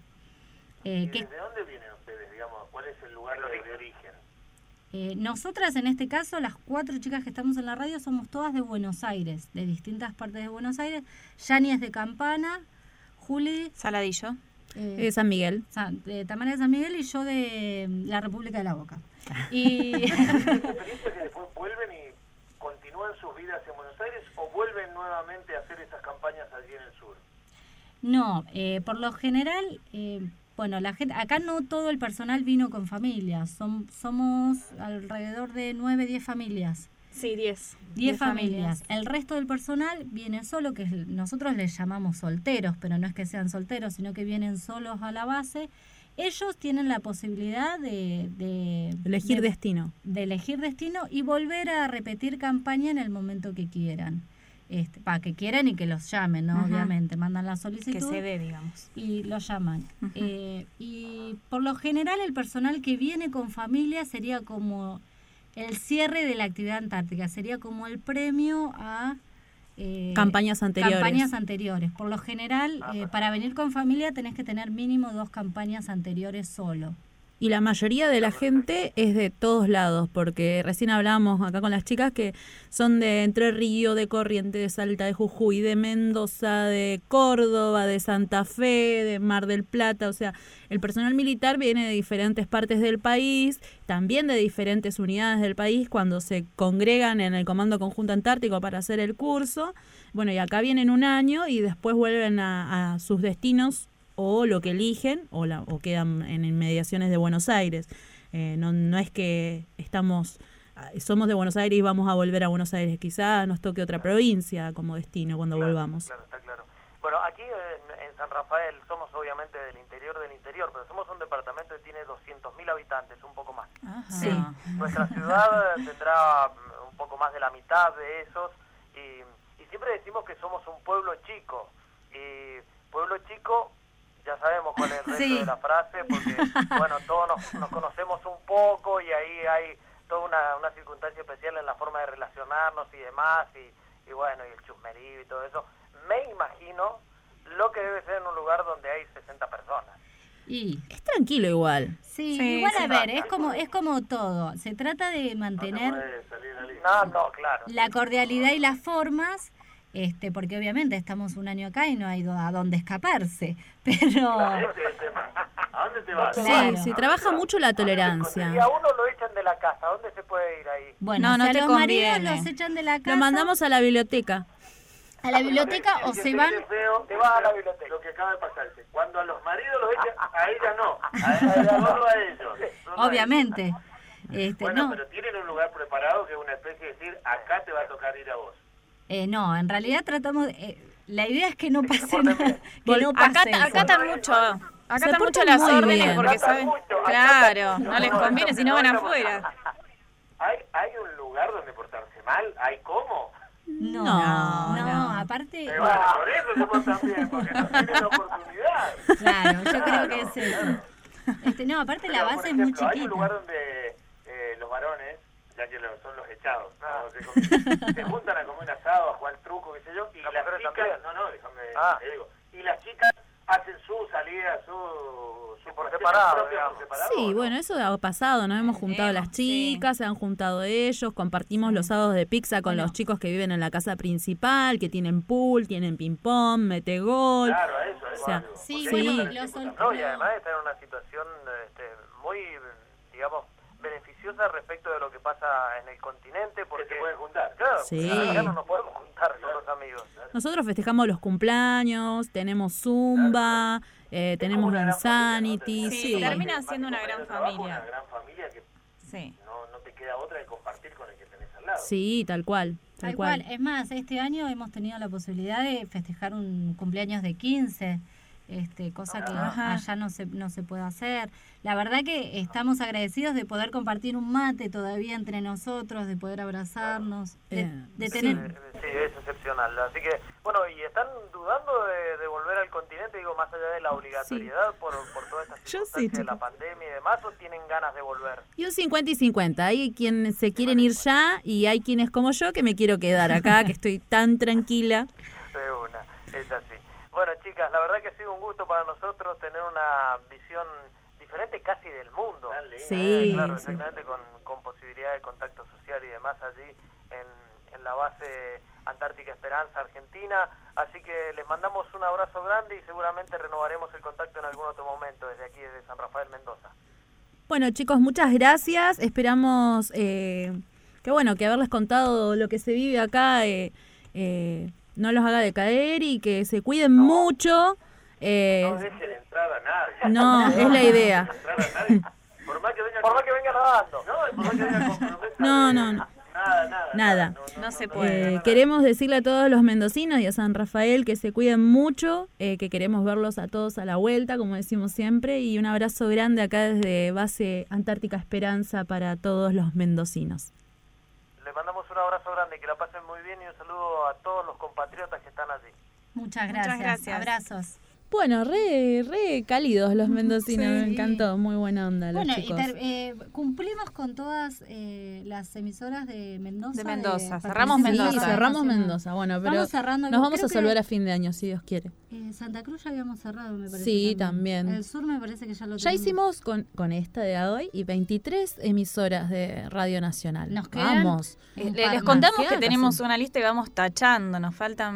Eh, ¿De dónde vienen ustedes, digamos? ¿Cuál es el lugar de origen? Eh, nosotras, en este caso, las cuatro chicas que estamos en la radio, somos todas de Buenos Aires, de distintas partes de Buenos Aires. Yani es de Campana, Juli... Saladillo. Eh, San Miguel. de Tamara de San Miguel y yo de la República de la Boca. y... vuelven y sus vidas en Buenos Aires o vuelven nuevamente a hacer esas campañas allí en el sur? No, eh, por lo general, eh, bueno, la gente, acá no todo el personal vino con familias, Son, somos alrededor de 9, 10 familias. Sí, 10. 10 familias. El resto del personal viene solo, que nosotros les llamamos solteros, pero no es que sean solteros, sino que vienen solos a la base ellos tienen la posibilidad de, elegir destino. De elegir destino y volver a repetir campaña en el momento que quieran. Este, para que quieran y que los llamen, ¿no? Obviamente, mandan la solicitud. Que se dé, digamos. Y los llaman. Eh, y por lo general el personal que viene con familia sería como el cierre de la actividad antártica, sería como el premio a eh, campañas anteriores. Campañas anteriores. Por lo general, eh, para venir con familia tenés que tener mínimo dos campañas anteriores solo. Y la mayoría de la gente es de todos lados, porque recién hablamos acá con las chicas que son de Entre Río, de Corrientes, de Salta, de Jujuy, de Mendoza, de Córdoba, de Santa Fe, de Mar del Plata. O sea, el personal militar viene de diferentes partes del país, también de diferentes unidades del país cuando se congregan en el Comando Conjunto Antártico para hacer el curso. Bueno, y acá vienen un año y después vuelven a, a sus destinos o lo que eligen o, la, o quedan en inmediaciones de Buenos Aires. Eh, no, no es que estamos ah, somos de Buenos Aires y vamos a volver a Buenos Aires. Quizá nos toque otra provincia como destino cuando volvamos. Claro, está claro. Bueno, aquí en, San Rafael somos obviamente del interior del interior, pero somos un departamento que tiene 200.000 habitantes, un poco más. Sí. Nuestra ciudad tendrá mm, un poco más de la mitad de esos y, y siempre decimos que somos un pueblo chico. Y pueblo chico ya sabemos cuál es el resto de la frase, porque, bueno, todos nos, conocemos un poco y ahí hay toda una, una circunstancia especial en la forma de relacionarnos y demás, y, y bueno, y el chusmerío y todo eso. Me imagino lo que debe ser en un lugar donde hay 60 personas. Y es tranquilo igual. Sí, igual a ver, es como es como todo. Se trata de mantener no, no, claro. la cordialidad y las formas, este, porque obviamente estamos un año acá y no hay a dónde escaparse, pero... ¿A dónde te vas? Sí, sí, trabaja mucho la tolerancia. Si a uno lo echan de la casa, ¿a dónde se puede ir ahí? Bueno, no, si a los maridos los echan de la casa... Lo mandamos a la biblioteca. A la biblioteca o se van... te vas a la biblioteca. Lo que acaba de pasarse. Cuando a los maridos los echan, a ella no. A ella solo a ellos. Obviamente. Este, bueno, no, pero tienen un lugar preparado que es una especie de decir, acá te va a tocar ir a vos. Eh, no, en realidad tratamos, de- eh, la idea es que no pase nada, que Vol- no acá, pase acá eso. están mucho, acá Se están mucho las órdenes bien. porque Acá saben, mucho, acá claro, no les conviene si no van afuera. ¿Hay, ¿Hay un lugar donde portarse mal? ¿Hay cómo? No, No, no, no. aparte, Eh, bueno, por eso se portan bien, porque no tienen la oportunidad. claro, yo creo Claro, que es eso. Este, no, aparte la Pero, base por es muy ejemplo, Hay un chiquita. lugar donde eh, los varones, ya que lo- son los echados, ¿no? se, juntan a comer un asado, a jugar truco, qué sé yo, y las chicas, no, no, déjame, te digo, y las chicas hacen su salida, su, su por separado, Sí, bueno, eso ha pasado, nos hemos juntado las chicas, se han juntado ellos, compartimos los sábados de pizza con los chicos que viven en la casa principal, que tienen pool, tienen ping-pong, mete gol. Claro, eso, eso. O sea, algo. Sí, bueno, que los No, y además está en una situación este, muy, digamos, respecto de lo que pasa en el continente, porque se pueden juntar. Claro, Sí. acá no nos podemos juntar con los amigos. Nosotros festejamos los cumpleaños, tenemos zumba, eh, tenemos insanity, Sí, sí. termina siendo una gran familia. Una gran familia que Sí. no, no te queda otra que compartir con el que tenés al lado. Sí, tal cual, tal, Tal cual. cual. Es más, este año hemos tenido la posibilidad de festejar un cumpleaños de 15, este, cosa que Ajá. allá no se, no se puede hacer. La verdad que estamos agradecidos de poder compartir un mate todavía entre nosotros, de poder abrazarnos, de, tener... Sí, es excepcional. Así que, bueno, y están dudando de, de volver al continente, digo, más allá de la obligatoriedad por, por toda esta circunstancia de la pandemia y demás, o tienen ganas de volver. Y un 50 y 50. Hay quienes se quieren ir ya y hay quienes como yo que me quiero quedar acá, que estoy tan tranquila. De una, es así. Chicas, la verdad que ha sido un gusto para nosotros tener una visión diferente casi del mundo. Sí, Eh, claro, sí. exactamente, con, con posibilidad de contacto social y demás allí en, en la base Antártica Esperanza, Argentina. Así que les mandamos un abrazo grande y seguramente renovaremos el contacto en algún otro momento desde aquí, desde San Rafael Mendoza. Bueno, chicos, muchas gracias. Esperamos eh, que bueno, que haberles contado lo que se vive acá eh, eh, no los haga decaer y que se cuiden mucho. Eh, No dejen entrar a nadie. No, es la idea. Por más que venga, Por más que venga nadando. No, por más que venga con promesa No, no, no. Nada, nada. Nada. No se Eh, puede. queremos decirle a todos los mendocinos y a San Rafael que se cuiden mucho, eh, que queremos verlos a todos a la vuelta, como decimos siempre, y un abrazo grande acá desde base Antártica Esperanza para todos los mendocinos. Mandamos un abrazo grande, que la pasen muy bien y un saludo a todos los compatriotas que están allí. Muchas Muchas gracias. gracias. Abrazos. Bueno, re, re cálidos los mendocinos, me Sí. encantó, muy buena onda los Bueno, y chicos. ter- eh, cumplimos con todas eh, las emisoras de Mendoza. De Mendoza. Cerramos Sí, Mendoza. cerramos nacional. Mendoza, bueno, pero Vamos cerrando. nos vamos a salvar que, a fin de año, si Dios quiere. eh, Santa Cruz ya habíamos cerrado, me parece. Sí, también. El sur me parece que ya lo Ya tenemos. hicimos con, con esta de hoy y 23 emisoras de Radio Nacional. Nos quedan Vamos. Eh, les contamos que tenemos casi. una lista que vamos tachando. Nos faltan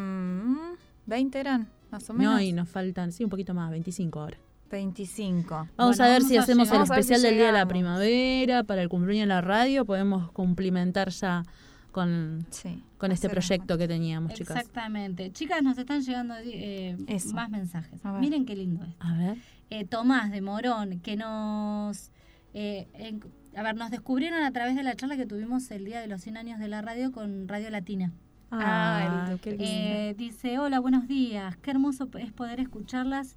mm, 20 eran, más o menos. No, y nos faltan, sí, un poquito más, 25 ahora. 25. Vamos Bueno, a ver vamos si a hacemos llegar. el si especial del Día de la. Primavera, para el cumpleaños de la radio, podemos cumplimentar ya con, Sí. con este proyecto que teníamos, chicas. Exactamente. Chicas, nos están llegando eh, más mensajes. Miren qué lindo es. A ver. Eh, Tomás de Morón, que nos... eh, en- a ver, nos descubrieron a través de la charla que tuvimos el día de los 100 años de la radio con Radio Latina. Ah, el- qué lindo. Eh, dice, hola, buenos días. Qué hermoso es poder escucharlas.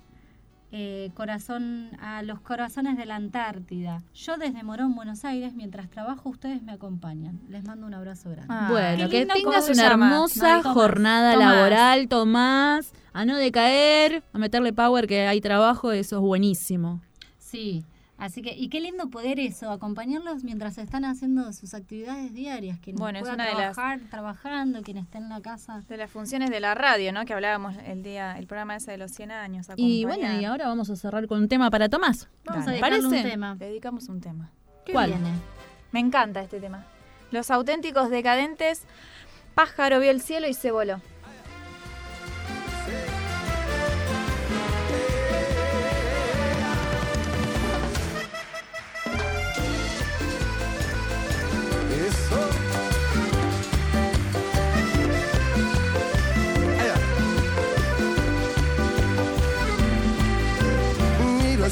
eh, corazón a los corazones de la Antártida. Yo desde Morón, Buenos Aires, mientras trabajo, ustedes me acompañan. Les mando un abrazo grande. Ah, bueno, que tengas ¿cómo se una hermosa No, Tomás. jornada Tomás. laboral, Tomás. A no decaer, a meterle power que hay trabajo, eso es buenísimo. Sí, así que, y qué lindo poder eso, acompañarlos mientras están haciendo sus actividades diarias, quien Bueno, es una de las- trabajar, trabajando, quien esté en la casa. De las funciones de la radio, ¿no? Que hablábamos el día, el programa ese de los 100 años. Y acompañar. bueno, y ahora vamos a cerrar con un tema para Tomás. Vamos Dale. a dedicarle un tema. Le dedicamos un tema. ¿Qué ¿Cuál? viene? Me encanta este tema. Los auténticos decadentes, pájaro vio el cielo y se voló.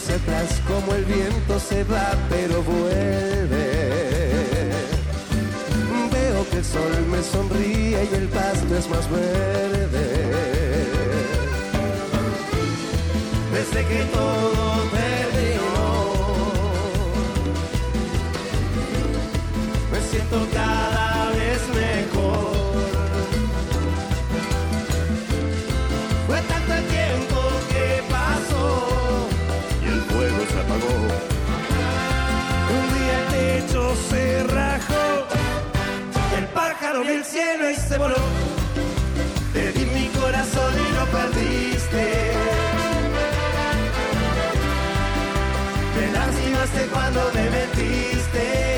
hacia atrás como el viento se va pero vuelve. Veo que el sol me sonríe y el pasto es más verde. Desde que todo te Te di mi corazón y lo perdiste. Me lastimaste cuando me metiste.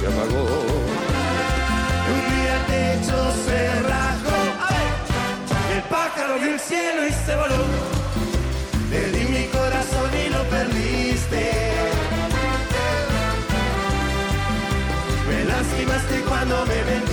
se apagó. Un día el techo se rajó, el pájaro vio el cielo y se voló. Le di mi corazón y lo perdiste. Me lastimaste cuando me vendiste.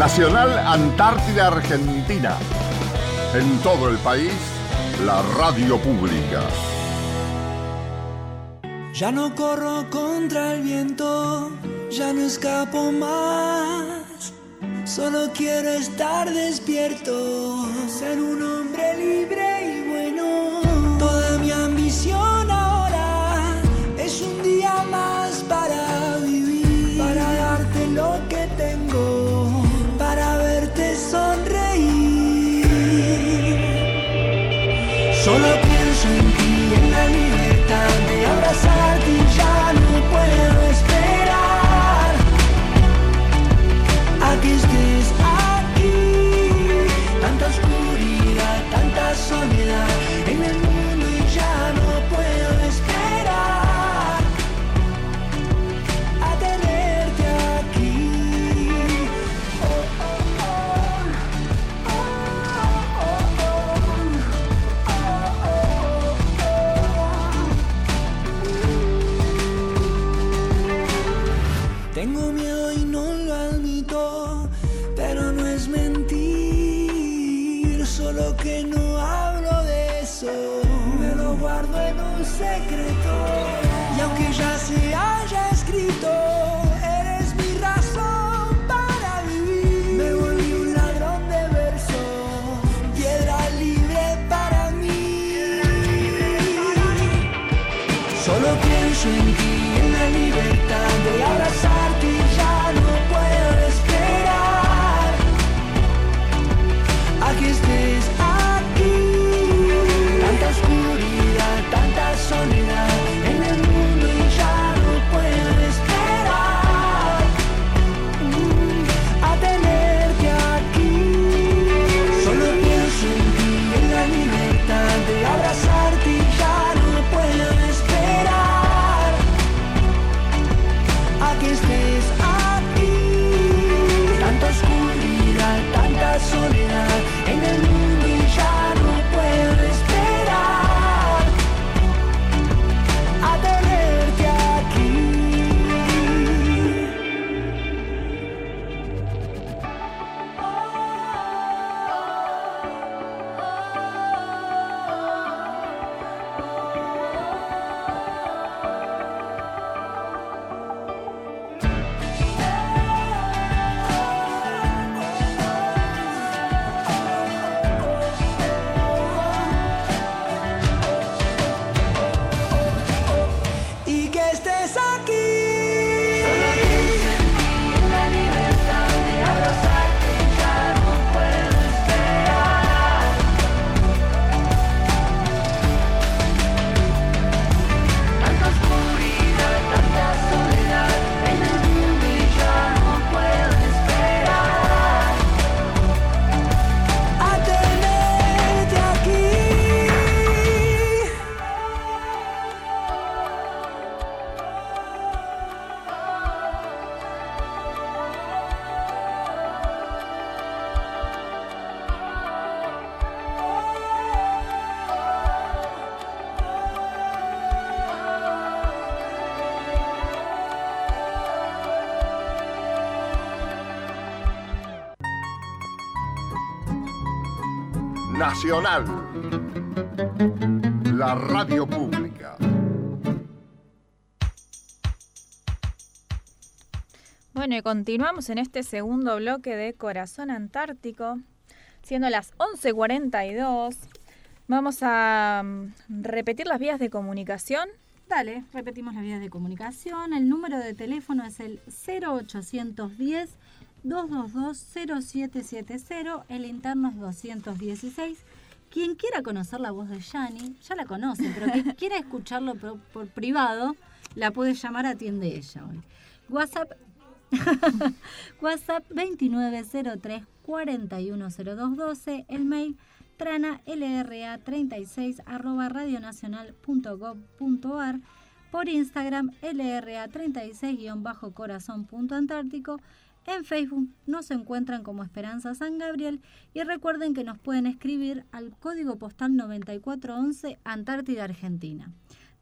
Nacional Antártida Argentina. En todo el país, la radio pública. Ya no corro contra el viento, ya no escapo más. Solo quiero estar despierto, ser un hombre libre. Solo pienso en Nacional, la radio pública. Bueno, y continuamos en este segundo bloque de Corazón Antártico, siendo las 11.42. Vamos a mm, repetir las vías de comunicación. Dale, repetimos las vías de comunicación. El número de teléfono es el 0810 222 0770. El interno es 216. Quien quiera conocer la voz de Yani, ya la conoce, pero quien quiera escucharlo por, por privado, la puede llamar, atiende ella hoy. WhatsApp WhatsApp 2903 410212, el mail trana lra 36 arroba radionacional.gov.ar, por Instagram lra 36 bajo corazón.antártico, en Facebook nos encuentran como Esperanza San Gabriel y recuerden que nos pueden escribir al código postal 9411 Antártida Argentina.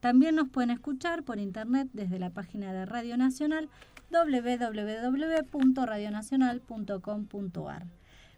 También nos pueden escuchar por internet desde la página de Radio Nacional www.radionacional.com.ar.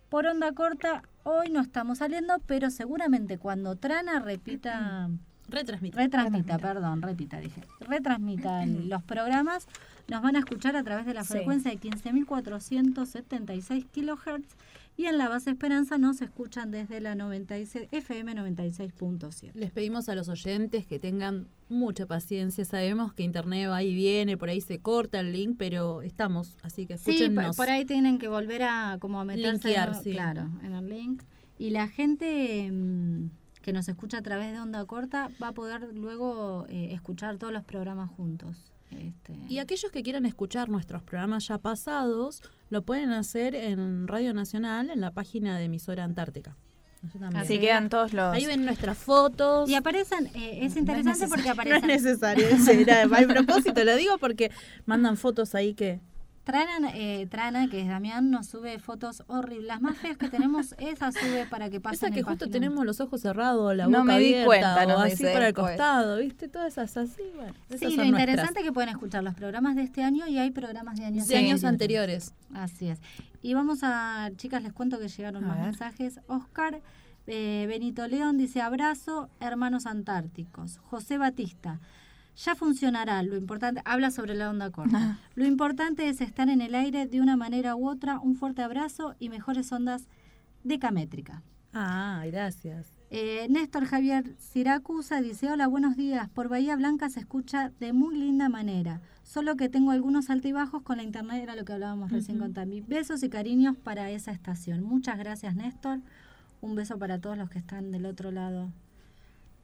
Por onda corta, hoy no estamos saliendo, pero seguramente cuando Trana repita... Retransmita. Retransmita, perdón, repita, dije. Retransmita los programas, nos van a escuchar a través de la Sí. frecuencia de 15.476 kilohertz y en la base Esperanza nos escuchan desde la 96, FM 96.7. Les pedimos a los oyentes que tengan mucha paciencia. Sabemos que internet va y viene, por ahí se corta el link, pero estamos, así que Sí, por, ahí tienen que volver a como a meterse Linkear, en, sí. claro, en el link. Y la gente mm, que nos escucha a través de Onda Corta va a poder luego eh, escuchar todos los programas juntos. Este, Y aquellos que quieran escuchar nuestros programas ya pasados, lo pueden hacer en Radio Nacional, en la página de emisora Antártica. Así quedan todos los... Ahí ven nuestras fotos. Y aparecen, eh, es interesante porque No aparecen. es necesario, ese era a propósito, lo digo porque mandan fotos ahí que... Trana, eh, Trana, que es Damián, nos sube fotos horribles. Las más feas que tenemos, esas sube para que pasen. Esa que en justo página. tenemos los ojos cerrados, la No boca me di abierta, cuenta, o nos así dice para el después. costado, ¿viste? Todas esas así, bueno. esas Sí, son lo nuestras. interesante es que pueden escuchar los programas de este año y hay programas de años De años anteriores. Así es. Y vamos a, chicas, les cuento que llegaron A más ver. mensajes. Oscar eh, Benito León dice abrazo, hermanos antárticos. José Batista, ya funcionará. Lo importante, habla sobre la onda corta. Lo importante es estar en el aire de una manera u otra. Un fuerte abrazo y mejores ondas decamétrica. Ah, gracias. Eh, Néstor Javier Siracusa dice, hola, buenos días. Por Bahía Blanca se escucha de muy linda manera, solo que tengo algunos altibajos con la internet, era lo que hablábamos recién con Tami. Besos y cariños para esa estación. Muchas gracias, Néstor. Un beso para todos los que están del otro lado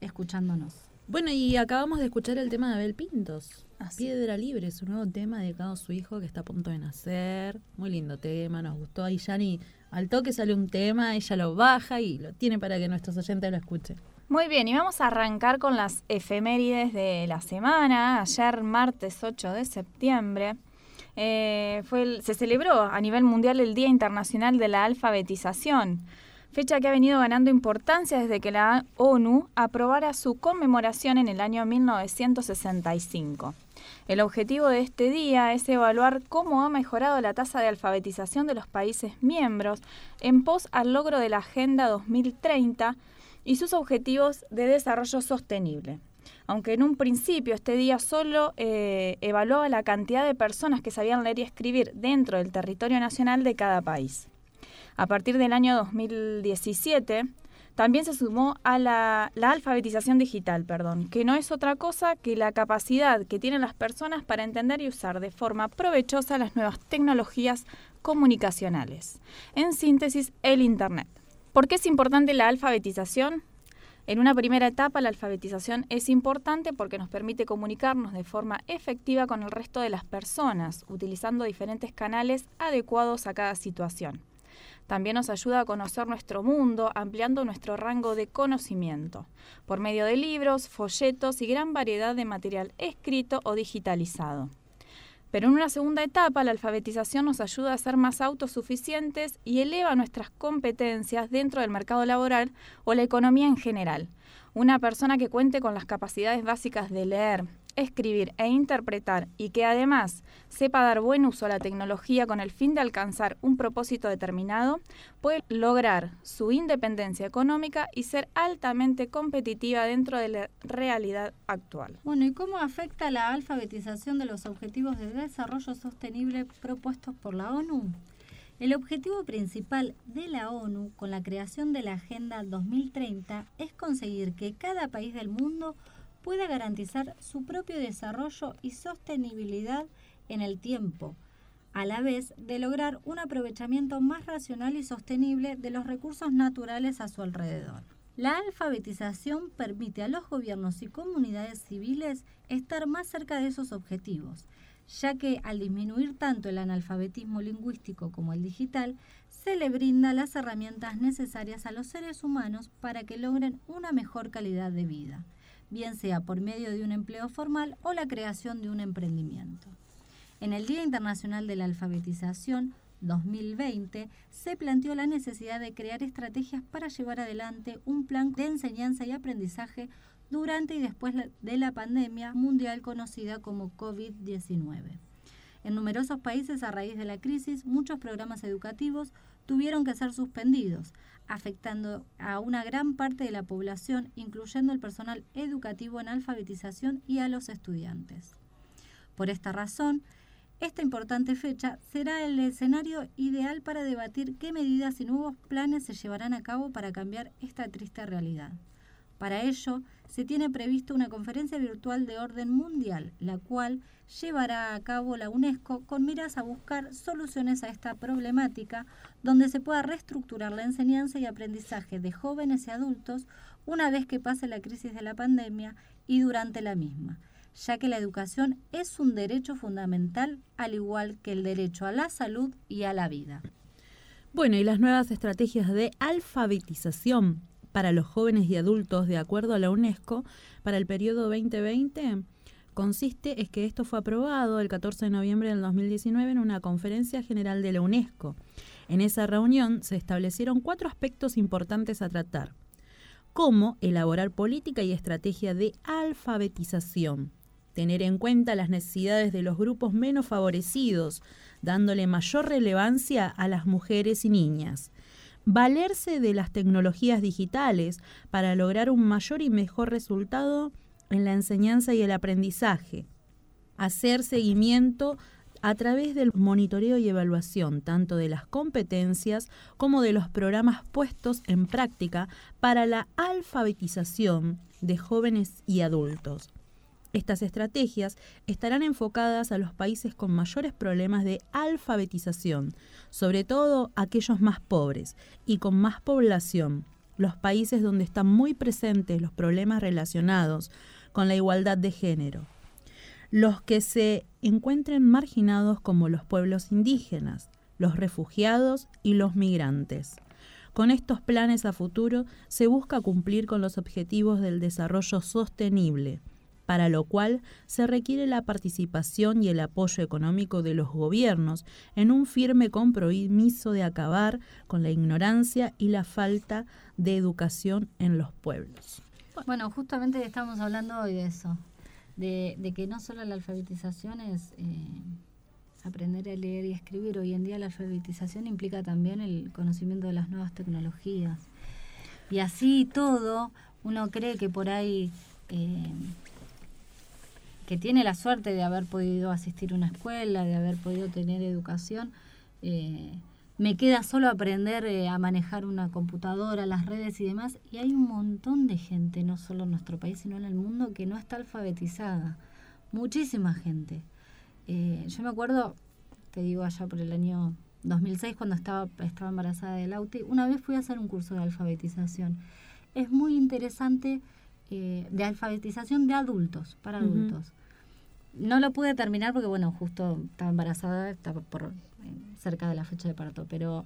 escuchándonos. Bueno, y acabamos de escuchar el tema de Abel Pintos. Ah. Piedra Libre, su nuevo tema dedicado a su hijo que está a punto de nacer. Muy lindo tema, nos gustó. Ahí Yani, al toque sale un tema, ella lo baja y lo tiene para que nuestros oyentes lo escuchen. Muy bien, y vamos a arrancar con las efemérides de la semana. Ayer, martes 8 de septiembre, eh, fue el- se celebró a nivel mundial el Día Internacional de la Alfabetización, fecha que ha venido ganando importancia desde que la ONU aprobara su conmemoración en el año 1965. El objetivo de este día es evaluar cómo ha mejorado la tasa de alfabetización de los países miembros en pos al logro de la Agenda 2030 y sus objetivos de desarrollo sostenible. Aunque en un principio este día solo eh, evaluaba la cantidad de personas que sabían leer y escribir dentro del territorio nacional de cada país. A partir del año 2017 también se sumó a la, alfabetización digital, perdón, que no es otra cosa que la capacidad que tienen las personas para entender y usar de forma provechosa las nuevas tecnologías comunicacionales. En síntesis, el Internet. ¿Por qué es importante la alfabetización? En una primera etapa, la alfabetización es importante porque nos permite comunicarnos de forma efectiva con el resto de las personas, utilizando diferentes canales adecuados a cada situación. También nos ayuda a conocer nuestro mundo, ampliando nuestro rango de conocimiento, por medio de libros, folletos y gran variedad de material escrito o digitalizado. Pero en una segunda etapa, la alfabetización nos ayuda a ser más autosuficientes y eleva nuestras competencias dentro del mercado laboral o la economía en general. Una persona que cuente con las capacidades básicas de leer, escribir e interpretar y que además sepa dar buen uso a la tecnología con el fin de alcanzar un propósito determinado, puede lograr su independencia económica y ser altamente competitiva dentro de la realidad actual. Bueno, ¿y cómo afecta la alfabetización de los objetivos de desarrollo sostenible propuestos por la ONU? El objetivo principal de la ONU con la creación de la Agenda 2030 es conseguir que cada país del mundo pueda garantizar su propio desarrollo y sostenibilidad en el tiempo, a la vez de lograr un aprovechamiento más racional y sostenible de los recursos naturales a su alrededor. La alfabetización permite a los gobiernos y comunidades civiles estar más cerca de esos objetivos ya que al disminuir tanto el analfabetismo lingüístico como el digital, se le brinda las herramientas necesarias a los seres humanos para que logren una mejor calidad de vida, bien sea por medio de un empleo formal o la creación de un emprendimiento. En el Día Internacional de la Alfabetización 2020 se planteó la necesidad de crear estrategias para llevar adelante un plan de enseñanza y aprendizaje durante y después de la pandemia mundial conocida como COVID-19. En numerosos países a raíz de la crisis, muchos programas educativos tuvieron que ser suspendidos, afectando a una gran parte de la población, incluyendo el personal educativo en alfabetización y a los estudiantes. Por esta razón, esta importante fecha será el escenario ideal para debatir qué medidas y nuevos planes se llevarán a cabo para cambiar esta triste realidad. Para ello, se tiene previsto una conferencia virtual de orden mundial, la cual llevará a cabo la UNESCO con miras a buscar soluciones a esta problemática, donde se pueda reestructurar la enseñanza y aprendizaje de jóvenes y adultos una vez que pase la crisis de la pandemia y durante la misma, ya que la educación es un derecho fundamental, al igual que el derecho a la salud y a la vida. Bueno, y las nuevas estrategias de alfabetización para los jóvenes y adultos de acuerdo a la UNESCO para el periodo 2020 consiste es que esto fue aprobado el 14 de noviembre del 2019 en una conferencia general de la UNESCO. En esa reunión se establecieron cuatro aspectos importantes a tratar. Cómo elaborar política y estrategia de alfabetización, tener en cuenta las necesidades de los grupos menos favorecidos, dándole mayor relevancia a las mujeres y niñas, valerse de las tecnologías digitales para lograr un mayor y mejor resultado en la enseñanza y el aprendizaje, hacer seguimiento a través del monitoreo y evaluación tanto de las competencias como de los programas puestos en práctica para la alfabetización de jóvenes y adultos. Estas estrategias estarán enfocadas a los países con mayores problemas de alfabetización, sobre todo aquellos más pobres y con más población, los países donde están muy presentes los problemas relacionados con la igualdad de género, los que se encuentren marginados como los pueblos indígenas, los refugiados y los migrantes. Con estos planes a futuro se busca cumplir con los objetivos del desarrollo sostenible, para lo cual se requiere la participación y el apoyo económico de los gobiernos en un firme compromiso de acabar con la ignorancia y la falta de educación en los pueblos. Bueno, justamente estamos hablando hoy de eso, de, que no solo la alfabetización es eh, aprender a leer y escribir, hoy en día la alfabetización implica también el conocimiento de las nuevas tecnologías. Y así todo, uno cree que por ahí eh, que tiene la suerte de haber podido asistir a una escuela, de haber podido tener educación, eh, me queda solo aprender eh, a manejar una computadora, las redes y demás, y hay un montón de gente, no solo en nuestro país, sino en el mundo, que no está alfabetizada. Muchísima gente. Eh, yo me acuerdo, te digo allá por el año 2006, cuando estaba, estaba embarazada del Lauti, una vez fui a hacer un curso de alfabetización. Es muy interesante de alfabetización de adultos, para adultos no lo pude terminar porque, bueno, justo estaba embarazada, estaba por eh, cerca de la fecha de parto, pero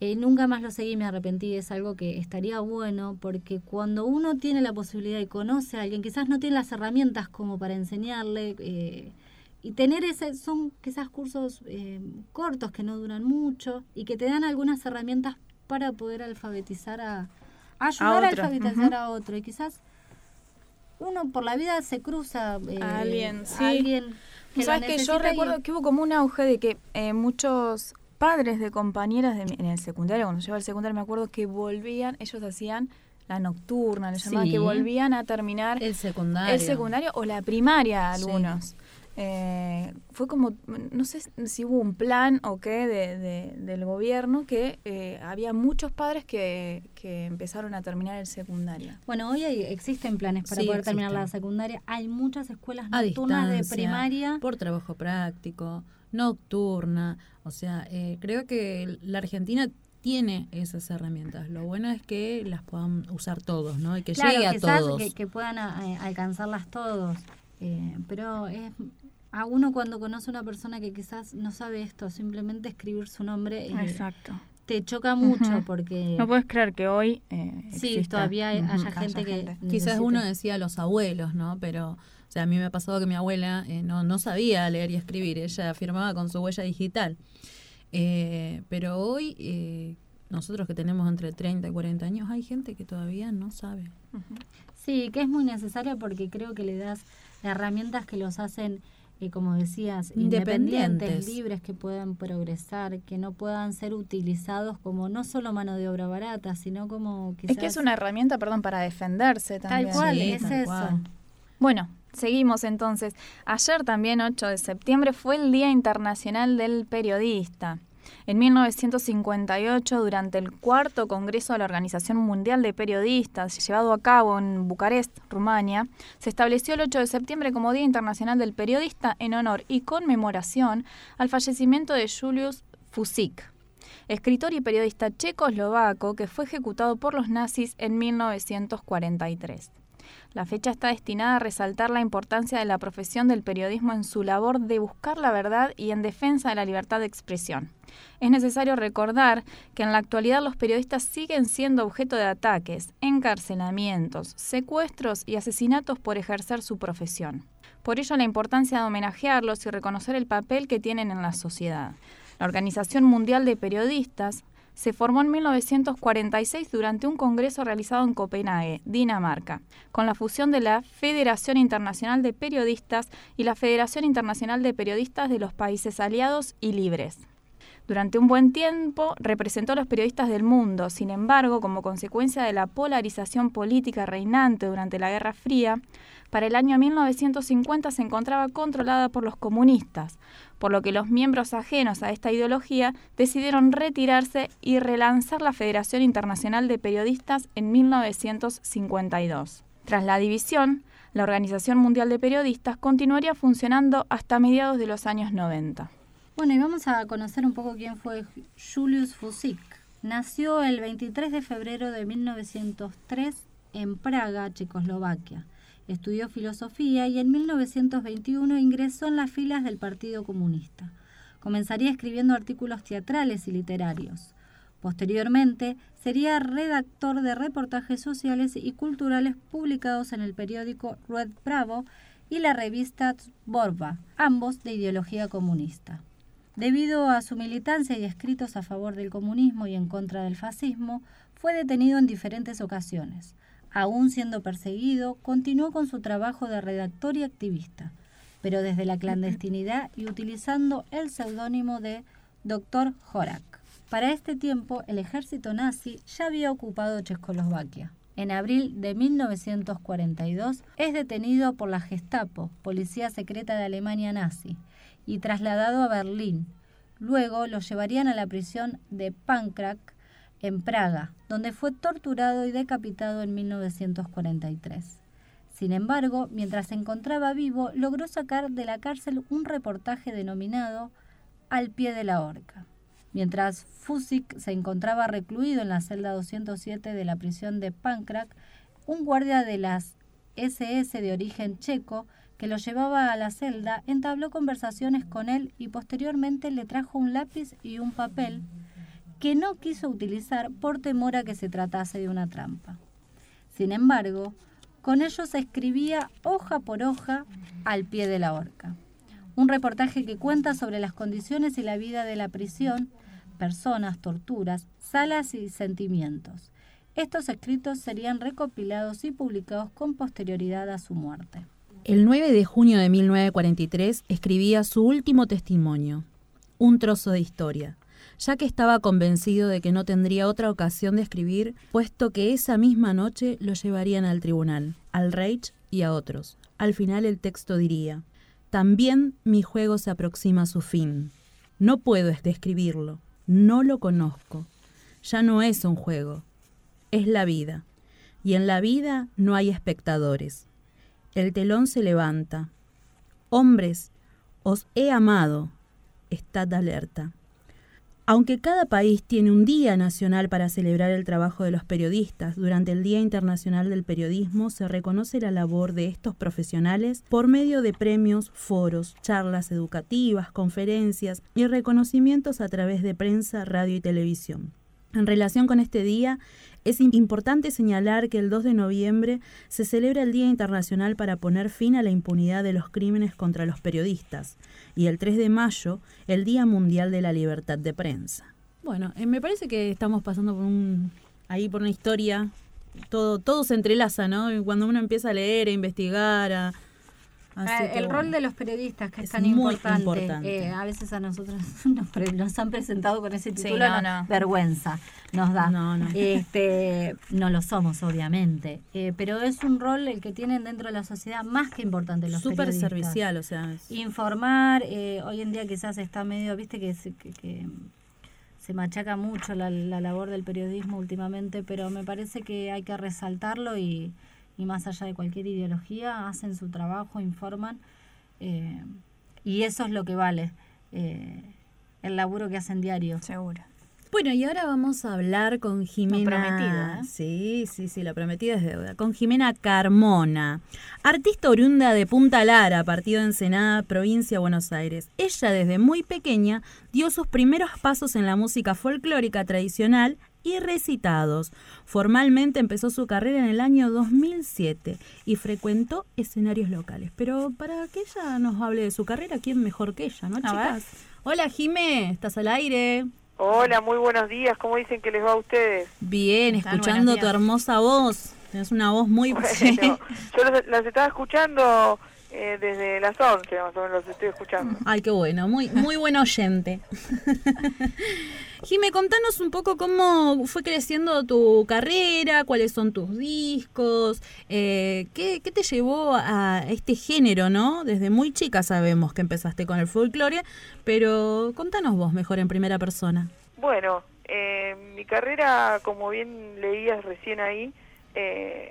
eh, nunca más lo seguí, me arrepentí, es algo que estaría bueno porque cuando uno tiene la posibilidad y conoce a alguien, quizás no tiene las herramientas como para enseñarle eh, y tener ese, son quizás cursos cortos que no duran mucho y que te dan algunas herramientas para poder alfabetizar a, ayudar a, alfabetizar a otro. Y quizás uno por la vida se cruza eh, alguien, sí. a alguien que ¿Sabes que yo y- recuerdo que hubo como un auge de que eh, muchos padres de compañeras de mi- en el secundario, cuando yo iba al secundario, me acuerdo que volvían, ellos hacían la nocturna, le llamaban, Sí. que volvían a terminar El secundario. el secundario o la primaria Sí. Eh, fue como, no sé si hubo un plan o qué de, de- del gobierno que eh, había muchos padres que, que empezaron a terminar el secundario. Bueno, hoy hay- existen planes para Sí, poder terminar la secundaria. Hay muchas escuelas a nocturnas de primaria. por trabajo práctico, nocturna. O sea, eh, creo que la Argentina tiene esas herramientas. Lo bueno es que las puedan usar todos, ¿no? Y que Claro, llegue a quizás todos. Que, que puedan a- eh, alcanzarlas todos. Eh, pero es a uno cuando conoce una persona que quizás no sabe esto, simplemente escribir su nombre eh, Exacto. te choca mucho porque No puedes creer que hoy eh, sí, exista. todavía hay- haya gente que Quizás necesite. uno decía los abuelos, ¿no? Pero, o sea, a mí me ha pasado que mi abuela eh, no, no sabía leer y escribir, ella firmaba con su huella digital. Eh, pero hoy, eh, nosotros que tenemos entre 30 y 40 años, hay gente que todavía no sabe. Sí, que es muy necesario porque creo que le das herramientas que los hacen, eh, como decías, independientes, Independientes. libres, que puedan progresar, que no puedan ser utilizados como no solo mano de obra barata, sino como quizás... Es que es una herramienta, perdón, para defenderse también. Tal cual, Sí, es tal eso. cual. Bueno, seguimos entonces. Ayer también, 8 de septiembre, fue el Día Internacional del Periodista. En 1958, durante el cuarto Congreso de la Organización Mundial de Periodistas, llevado a cabo en Bucarest, Rumania, se estableció el 8 de septiembre como Día Internacional del Periodista en honor y conmemoración al fallecimiento de Julius Fusik, escritor y periodista checo-eslovaco que fue ejecutado por los nazis en 1943. La fecha está destinada a resaltar la importancia de la profesión del periodismo en su labor de buscar la verdad y en defensa de la libertad de expresión. Es necesario recordar que en la actualidad los periodistas siguen siendo objeto de ataques, encarcelamientos, secuestros y asesinatos por ejercer su profesión. Por ello la importancia de homenajearlos y reconocer el papel que tienen en la sociedad. La Organización Mundial de Periodistas se formó en 1946 durante un congreso realizado en Copenhague, Dinamarca, con la fusión de la Federación Internacional de Periodistas y la Federación Internacional de Periodistas de los Países Aliados y Libres. Durante un buen tiempo representó a los periodistas del mundo, sin embargo, como consecuencia de la polarización política reinante durante la Guerra Fría, para el año 1950 se encontraba controlada por los comunistas, por lo que los miembros ajenos a esta ideología decidieron retirarse y relanzar la Federación Internacional de Periodistas en 1952. Tras la división, la Organización Mundial de Periodistas continuaría funcionando hasta mediados de los años 90. Bueno, y vamos a conocer un poco quién fue Julius Fusik. Nació el 23 de febrero de 1903 en Praga, Checoslovaquia. Estudió filosofía y en 1921 ingresó en las filas del Partido Comunista. Comenzaría escribiendo artículos teatrales y literarios. Posteriormente, sería redactor de reportajes sociales y culturales publicados en el periódico Red Bravo y la revista Borba, ambos de ideología comunista. Debido a su militancia y escritos a favor del comunismo y en contra del fascismo, fue detenido en diferentes ocasiones. Aún siendo perseguido, continuó con su trabajo de redactor y activista, pero desde la clandestinidad y utilizando el seudónimo de Dr. Horak. Para este tiempo, el ejército nazi ya había ocupado Checoslovaquia. En abril de 1942 es detenido por la Gestapo, policía secreta de Alemania nazi, y trasladado a Berlín. Luego lo llevarían a la prisión de Pankrak en Praga, donde fue torturado y decapitado en 1943. Sin embargo, mientras se encontraba vivo, logró sacar de la cárcel un reportaje denominado Al pie de la horca. Mientras Fusik se encontraba recluido en la celda 207 de la prisión de Pankrak, un guardia de las SS de origen checo que lo llevaba a la celda entabló conversaciones con él y posteriormente le trajo un lápiz y un papel que no quiso utilizar por temor a que se tratase de una trampa. Sin embargo, con ellos escribía hoja por hoja al pie de la horca. Un reportaje que cuenta sobre las condiciones y la vida de la prisión, personas, torturas, salas y sentimientos. Estos escritos serían recopilados y publicados con posterioridad a su muerte. El 9 de junio de 1943 escribía su último testimonio, un trozo de historia, ya que estaba convencido de que no tendría otra ocasión de escribir, puesto que esa misma noche lo llevarían al tribunal, al Reich y a otros. Al final el texto diría, también mi juego se aproxima a su fin. No puedo describirlo, no lo conozco. Ya no es un juego, es la vida. Y en la vida no hay espectadores. El telón se levanta. Hombres, os he amado. Estad alerta. Aunque cada país tiene un día nacional para celebrar el trabajo de los periodistas, durante el Día Internacional del Periodismo se reconoce la labor de estos profesionales por medio de premios, foros, charlas educativas, conferencias y reconocimientos a través de prensa, radio y televisión. En relación con este día, es importante señalar que el 2 de noviembre se celebra el Día Internacional para poner fin a la impunidad de los crímenes contra los periodistas y el 3 de mayo el Día Mundial de la Libertad de Prensa. Bueno, eh, me parece que estamos pasando por un ahí por una historia todo todo se entrelaza, ¿no? Cuando uno empieza a leer, a investigar, a Ah, el rol de los periodistas que es, tan importante, eh, a veces a nosotros nos, han presentado con ese título, vergüenza nos da. No, no. Este, no lo somos, obviamente, eh, pero es un rol el que tienen dentro de la sociedad más que importante los Súper servicial, o sea. Informar, eh, hoy en día quizás está medio, viste que, que, se machaca mucho la, la labor del periodismo últimamente, pero me parece que hay que resaltarlo y y más allá de cualquier ideología, hacen su trabajo, informan eh, y eso es lo que vale, eh, el laburo que hacen diario. Seguro. Bueno, y ahora vamos a hablar con Jimena. prometida. ¿eh? Sí, sí, sí, la prometida es deuda. Con Jimena Carmona, artista oriunda de Punta Lara, partido de Ensenada, provincia de Buenos Aires. Ella desde muy pequeña dio sus primeros pasos en la música folclórica tradicional y recitados. Formalmente empezó su carrera en el año 2007 y frecuentó escenarios locales. Pero para que ella nos hable de su carrera, ¿quién mejor que ella, no, chicas? Hola, Jime, ¿estás al aire? Hola, muy buenos días. ¿Cómo dicen que les va a ustedes? Bien, escuchando tu hermosa voz. Tienes una voz muy... Bueno, yo las estaba escuchando eh, desde las 11 más o menos los estoy escuchando. Ay, qué bueno, muy, muy buen oyente. Jime, contanos un poco cómo fue creciendo tu carrera, cuáles son tus discos, eh, ¿qué, ¿qué, te llevó a este género, ¿no? Desde muy chica sabemos que empezaste con el folclore, pero contanos vos mejor en primera persona. Bueno, eh, mi carrera, como bien leías recién ahí,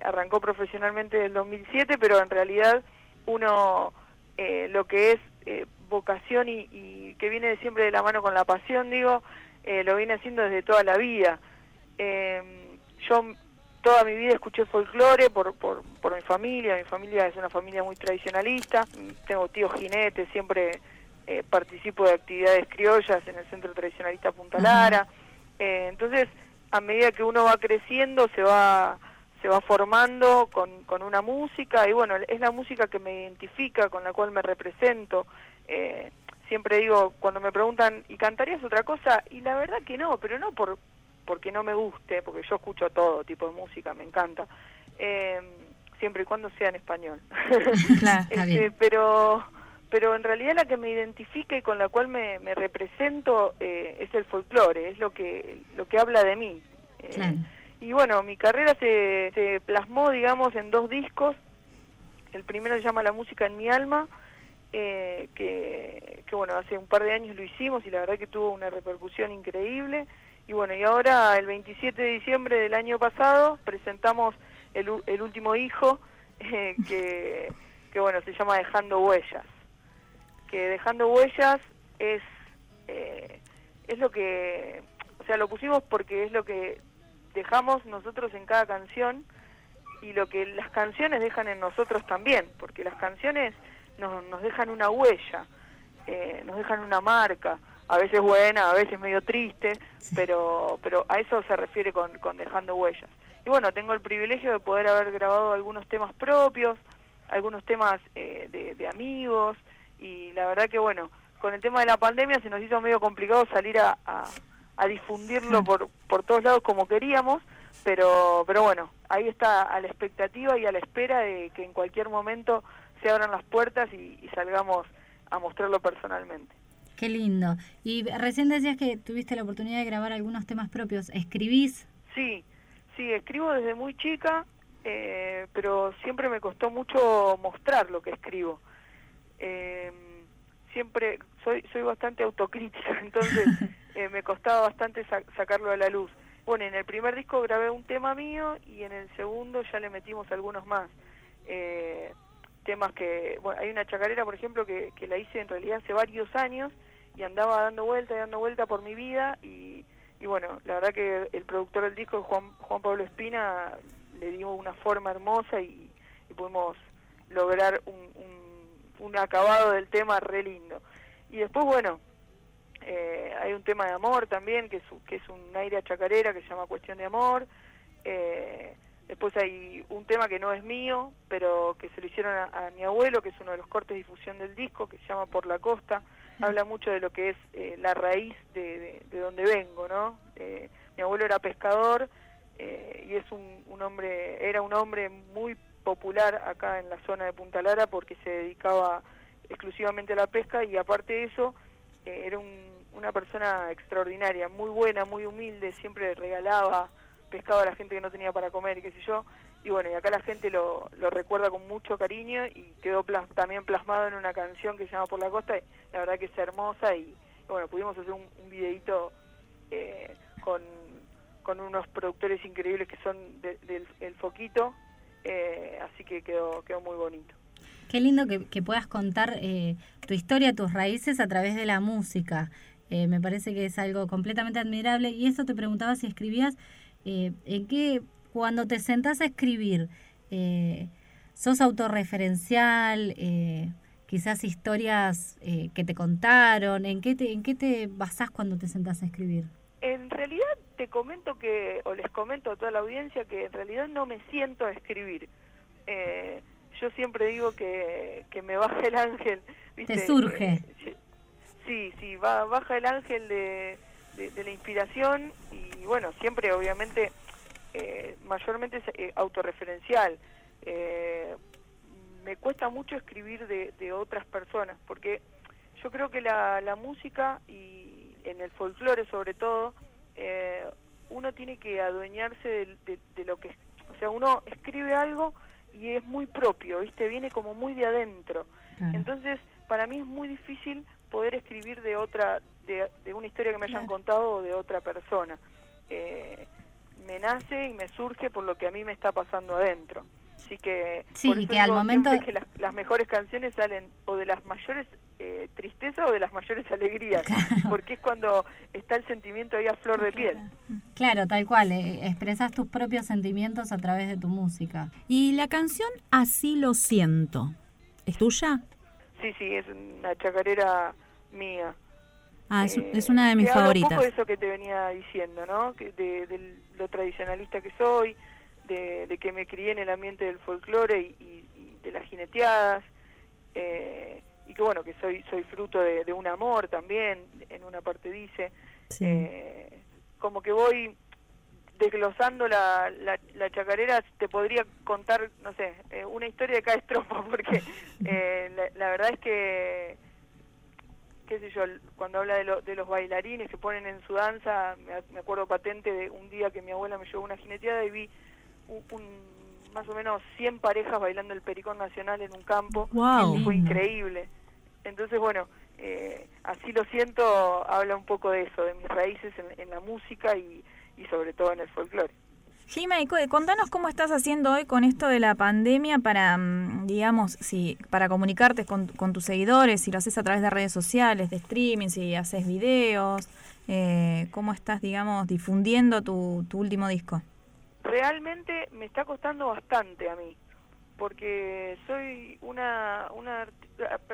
arrancó profesionalmente en el 2007, pero en realidad uno eh, lo que es eh, vocación y, que viene siempre de la mano con la pasión, digo, eh, lo viene haciendo desde toda la vida. Em, yo toda mi vida escuché folclore por, por, por mi familia, mi familia es una familia muy tradicionalista, tengo tíos jinetes, siempre participo de actividades criollas en el Centro Tradicionalista Punta Lara, entonces a medida que uno va creciendo se va se va formando con, con una música y bueno, es la música que me identifica, con la cual me represento. Eh, siempre digo, cuando me preguntan, ¿y cantarías otra cosa? Y la verdad que no, pero no por porque no me guste, porque yo escucho todo tipo de música, me encanta, eh, siempre y cuando sea en español. Este, pero pero en realidad la que me identifica y con la cual me, me represento eh, es el folclore, es lo que lo que habla de mí. Y bueno, mi carrera se, se plasmó, digamos, en dos discos. El primero se llama La música en mi alma, eh, que, que, bueno, hace un par de años lo hicimos y la verdad que tuvo una repercusión increíble. Y bueno, y ahora el 27 de diciembre del año pasado presentamos el, el último hijo, eh, que, que bueno, se llama Dejando Huellas. Que Dejando Huellas es, eh, es lo que, o sea, lo pusimos porque es lo que dejamos nosotros en cada canción y lo que las canciones dejan en nosotros también, porque las canciones nos, nos dejan una huella, eh, nos dejan una marca, a veces buena, a veces medio triste, pero, pero a eso se refiere con, con dejando huellas. Y bueno, tengo el privilegio de poder haber grabado algunos temas propios, algunos temas eh, de, amigos, y la verdad que bueno, con el tema de la pandemia se nos hizo medio complicado salir a, a difundirlo por, por todos lados como queríamos, Pero, pero bueno, ahí está a la expectativa y a la espera de que en cualquier momento se abran las puertas y, y salgamos a mostrarlo personalmente. Qué lindo. Y recién decías que tuviste la oportunidad de grabar algunos temas propios. ¿Escribís? Sí, sí, escribo desde muy chica, eh, pero siempre me costó mucho mostrar lo que escribo. Eh, siempre soy soy bastante autocrítica, entonces eh, me costaba bastante sa- sacarlo a la luz. Bueno, en el primer disco grabé un tema mío y en el segundo ya le metimos algunos más. Eh, temas que, bueno, hay una chacarera, por ejemplo, que, que la hice en realidad hace varios años y andaba dando vuelta y dando vuelta por mi vida y, y bueno, la verdad que el productor del disco, Juan, Juan Pablo Espina, le dio una forma hermosa y, y pudimos lograr un, un, un acabado del tema re lindo. Y después, bueno, eh, hay un tema de amor también, que es, que es un aire a chacarera que se llama Cuestión de Amor. Eh, después hay un tema que no es mío, pero que se lo hicieron a, a mi abuelo, que es uno de los cortes de difusión del disco, que se llama Por la Costa. Habla mucho de lo que es eh, la raíz de, de, de donde vengo, ¿no? Eh, mi abuelo era pescador eh, y es un, un hombre, era un hombre muy popular acá en la zona de Punta Lara porque se dedicaba exclusivamente a la pesca y aparte de eso era un- una persona extraordinaria, muy buena, muy humilde, siempre regalaba pescado a la gente que no tenía para comer y qué sé yo. Y bueno, y acá la gente lo, recuerda con mucho cariño y quedó también plasmado en una canción que se llama Por la Costa. Y la verdad que es hermosa y, bueno, pudimos hacer un, un videíto eh, con, unos productores increíbles que son de- del El Foquito, eh, así que quedó, quedó muy bonito. Qué lindo que, que puedas contar eh, tu historia, tus raíces a través de la música. Eh, me parece que es algo completamente admirable. Y eso te preguntaba si escribías, eh, ¿en qué, cuando te sentás a escribir, sos autorreferencial, quizás historias que te contaron, ¿en qué te, en qué te basás cuando te sentás a escribir? En realidad te comento que, o les comento a toda la audiencia que en realidad no me siento a escribir. Yo siempre digo que, que me baja el ángel. ¿viste? Te surge. Eh, sí, sí, va, baja el ángel de, de, de la inspiración y bueno, siempre obviamente, eh, mayormente es eh, autorreferencial. Eh, me cuesta mucho escribir de, de otras personas porque yo creo que la, la música y en el folclore sobre todo, eh, uno tiene que adueñarse de, de- de lo que, o sea, uno escribe algo y es muy propio, ¿viste? Viene como muy de adentro. Entonces, para mí es muy difícil poder escribir de otra, de, de una historia que me hayan contado o de otra persona. Eh, me nace y me surge por lo que a mí me está pasando adentro. Así que, Sí, por y que al momento- que las, las mejores canciones salen o de las mayores eh, tristezas o de las mayores alegrías, porque es cuando está el sentimiento ahí a flor de piel. Claro, tal cual, eh, expresas tus propios sentimientos a través de tu música. Y la canción Así lo siento, ¿es tuya? Sí, sí, es una chacarera mía. Ah, es, Eh, es una de mis favoritas. Un poco de eso que te venía diciendo, ¿no? Que de, de lo tradicionalista que soy, de, de que me crié en el ambiente del folclore y, y- y de las jineteadas, eh, y que bueno, que soy soy fruto de, de un amor también, en una parte dice. Eh, como que voy desglosando la, la, la chacarera, te podría contar, no sé, eh, una historia de cada estrofa, porque eh, la, la verdad es que qué sé yo, cuando habla de, lo- de los bailarines que ponen en su danza, me, me acuerdo patente de un día que mi abuela me llevó una jineteada y vi un, un- más o menos 100 parejas bailando el pericón nacional en un campo. Y fue increíble. Entonces, bueno, eh, así lo siento, habla un poco de eso, de mis raíces en, en la música y, y sobre todo en el folclore. Cu- contanos cómo estás haciendo hoy con esto de la pandemia para, mm, digamos, si para comunicarte con, con tus seguidores, si lo haces a través de redes sociales, de streaming, si haces videos, eh, cómo estás, digamos, difundiendo tu, tu último disco. Realmente me está costando bastante a mí, porque soy una, una,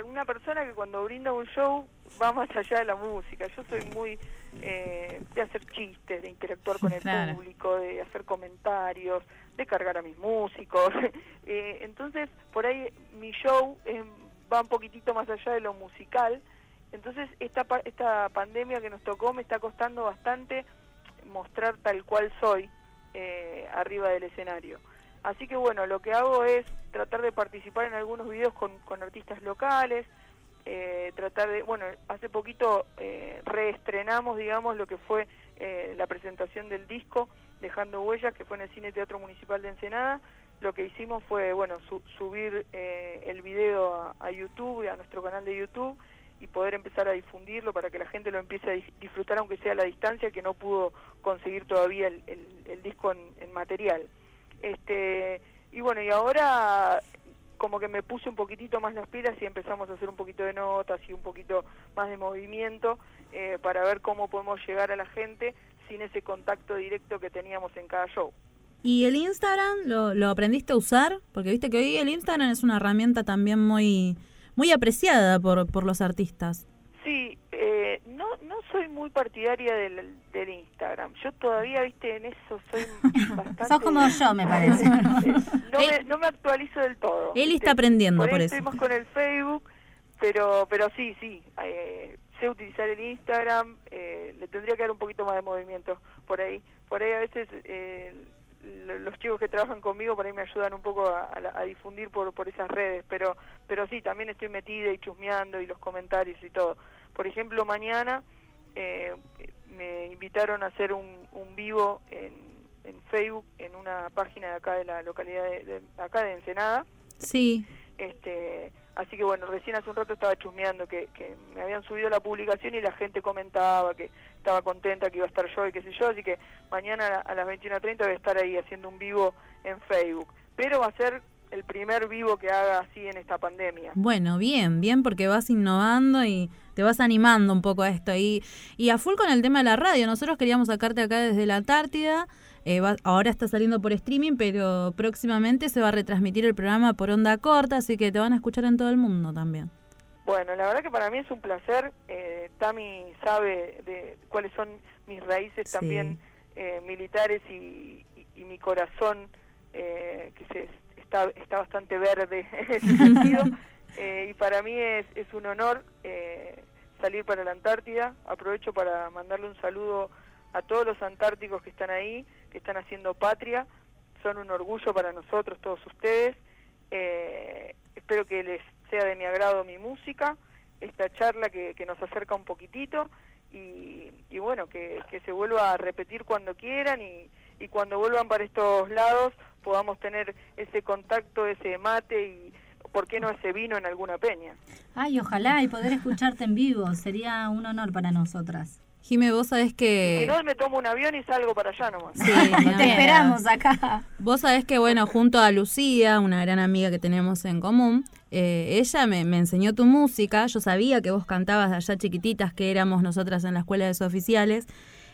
una persona que cuando brinda un show va más allá de la música. Yo soy muy eh, de hacer chistes, de interactuar con el Claro. público, de hacer comentarios, de cargar a mis músicos. Eh, entonces, por ahí mi show eh, va un poquitito más allá de lo musical. Entonces, esta, esta pandemia que nos tocó me está costando bastante mostrar tal cual soy. Eh, arriba del escenario. Así que bueno, lo que hago es tratar de participar en algunos videos con, con artistas locales, eh, tratar de, bueno, hace poquito eh, reestrenamos, digamos, lo que fue eh, la presentación del disco Dejando Huellas, que fue en el Cine Teatro Municipal de Ensenada. Lo que hicimos fue, bueno, subir eh, el video a, a, YouTube, a nuestro canal de YouTube, y poder empezar a difundirlo para que la gente lo empiece a disfrutar, aunque sea a la distancia, que no pudo conseguir todavía el, el, disco en, en material. Este, y bueno, y ahora como que me puse un poquitito más las pilas y empezamos a hacer un poquito de notas y un poquito más de movimiento eh, para ver cómo podemos llegar a la gente sin ese contacto directo que teníamos en cada show. ¿Y el Instagram lo, lo aprendiste a usar? Porque viste que hoy el Instagram es una herramienta también muy, muy apreciada por, por los artistas. Sí, eh, no, no soy muy partidaria del, del Instagram. Yo todavía, viste, en eso soy bastante... Sos como yo, me parece. no, me, no me actualizo del todo. Él está aprendiendo por, por eso. Estuvimos con el Facebook, pero pero sí, sí. Eh, sé utilizar el Instagram, eh, le tendría que dar un poquito más de movimiento por ahí. Por ahí a veces eh, los chicos que trabajan conmigo por ahí me ayudan un poco a, a, a, difundir por, por esas redes, pero pero sí, también estoy metida y chusmeando y los comentarios y todo. Por ejemplo, mañana eh, me invitaron a hacer un, un vivo en, en, Facebook en una página de acá de la localidad de, de acá de Ensenada. Sí. Este, así que bueno, recién hace un rato estaba chusmeando que, me habían subido la publicación y la gente comentaba que estaba contenta que iba a estar yo y qué sé yo, así que mañana a las 21.30 voy a estar ahí haciendo un vivo en Facebook. Pero va a ser el primer vivo que haga así en esta pandemia. Bueno, bien, bien porque vas innovando y te vas animando un poco a esto. Y, y a full con el tema de la radio, nosotros queríamos sacarte acá desde la Antártida, eh, va, ahora está saliendo por streaming, pero próximamente se va a retransmitir el programa por onda corta, así que te van a escuchar en todo el mundo también. Bueno, la verdad que para mí es un placer. Eh, Tami sabe de cuáles son mis raíces Sí. también eh, militares y, y, y mi corazón eh, que se está, está bastante verde en ese sentido. Eh, y para mí es, es un honor eh, salir para la Antártida. Aprovecho para mandarle un saludo a todos los antárticos que están ahí, que están haciendo patria. Son un orgullo para nosotros, todos ustedes. Eh, espero que les sea de mi agrado mi música, esta charla que, que nos acerca un poquitito y, y bueno, que, que se vuelva a repetir cuando quieran y, y cuando vuelvan para estos lados podamos tener ese contacto, ese mate y, ¿por qué no ese vino en alguna peña? Ay, ojalá y poder escucharte en vivo, sería un honor para nosotras. Jime, vos sabés que... Si no, me tomo un avión y salgo para allá nomás. Sí, te esperamos acá. Vos sabés que, bueno, junto a Lucía, una gran amiga que tenemos en común, eh, ella me, me, enseñó tu música. Yo sabía que vos cantabas allá chiquititas, que éramos nosotras en la escuela de oficiales.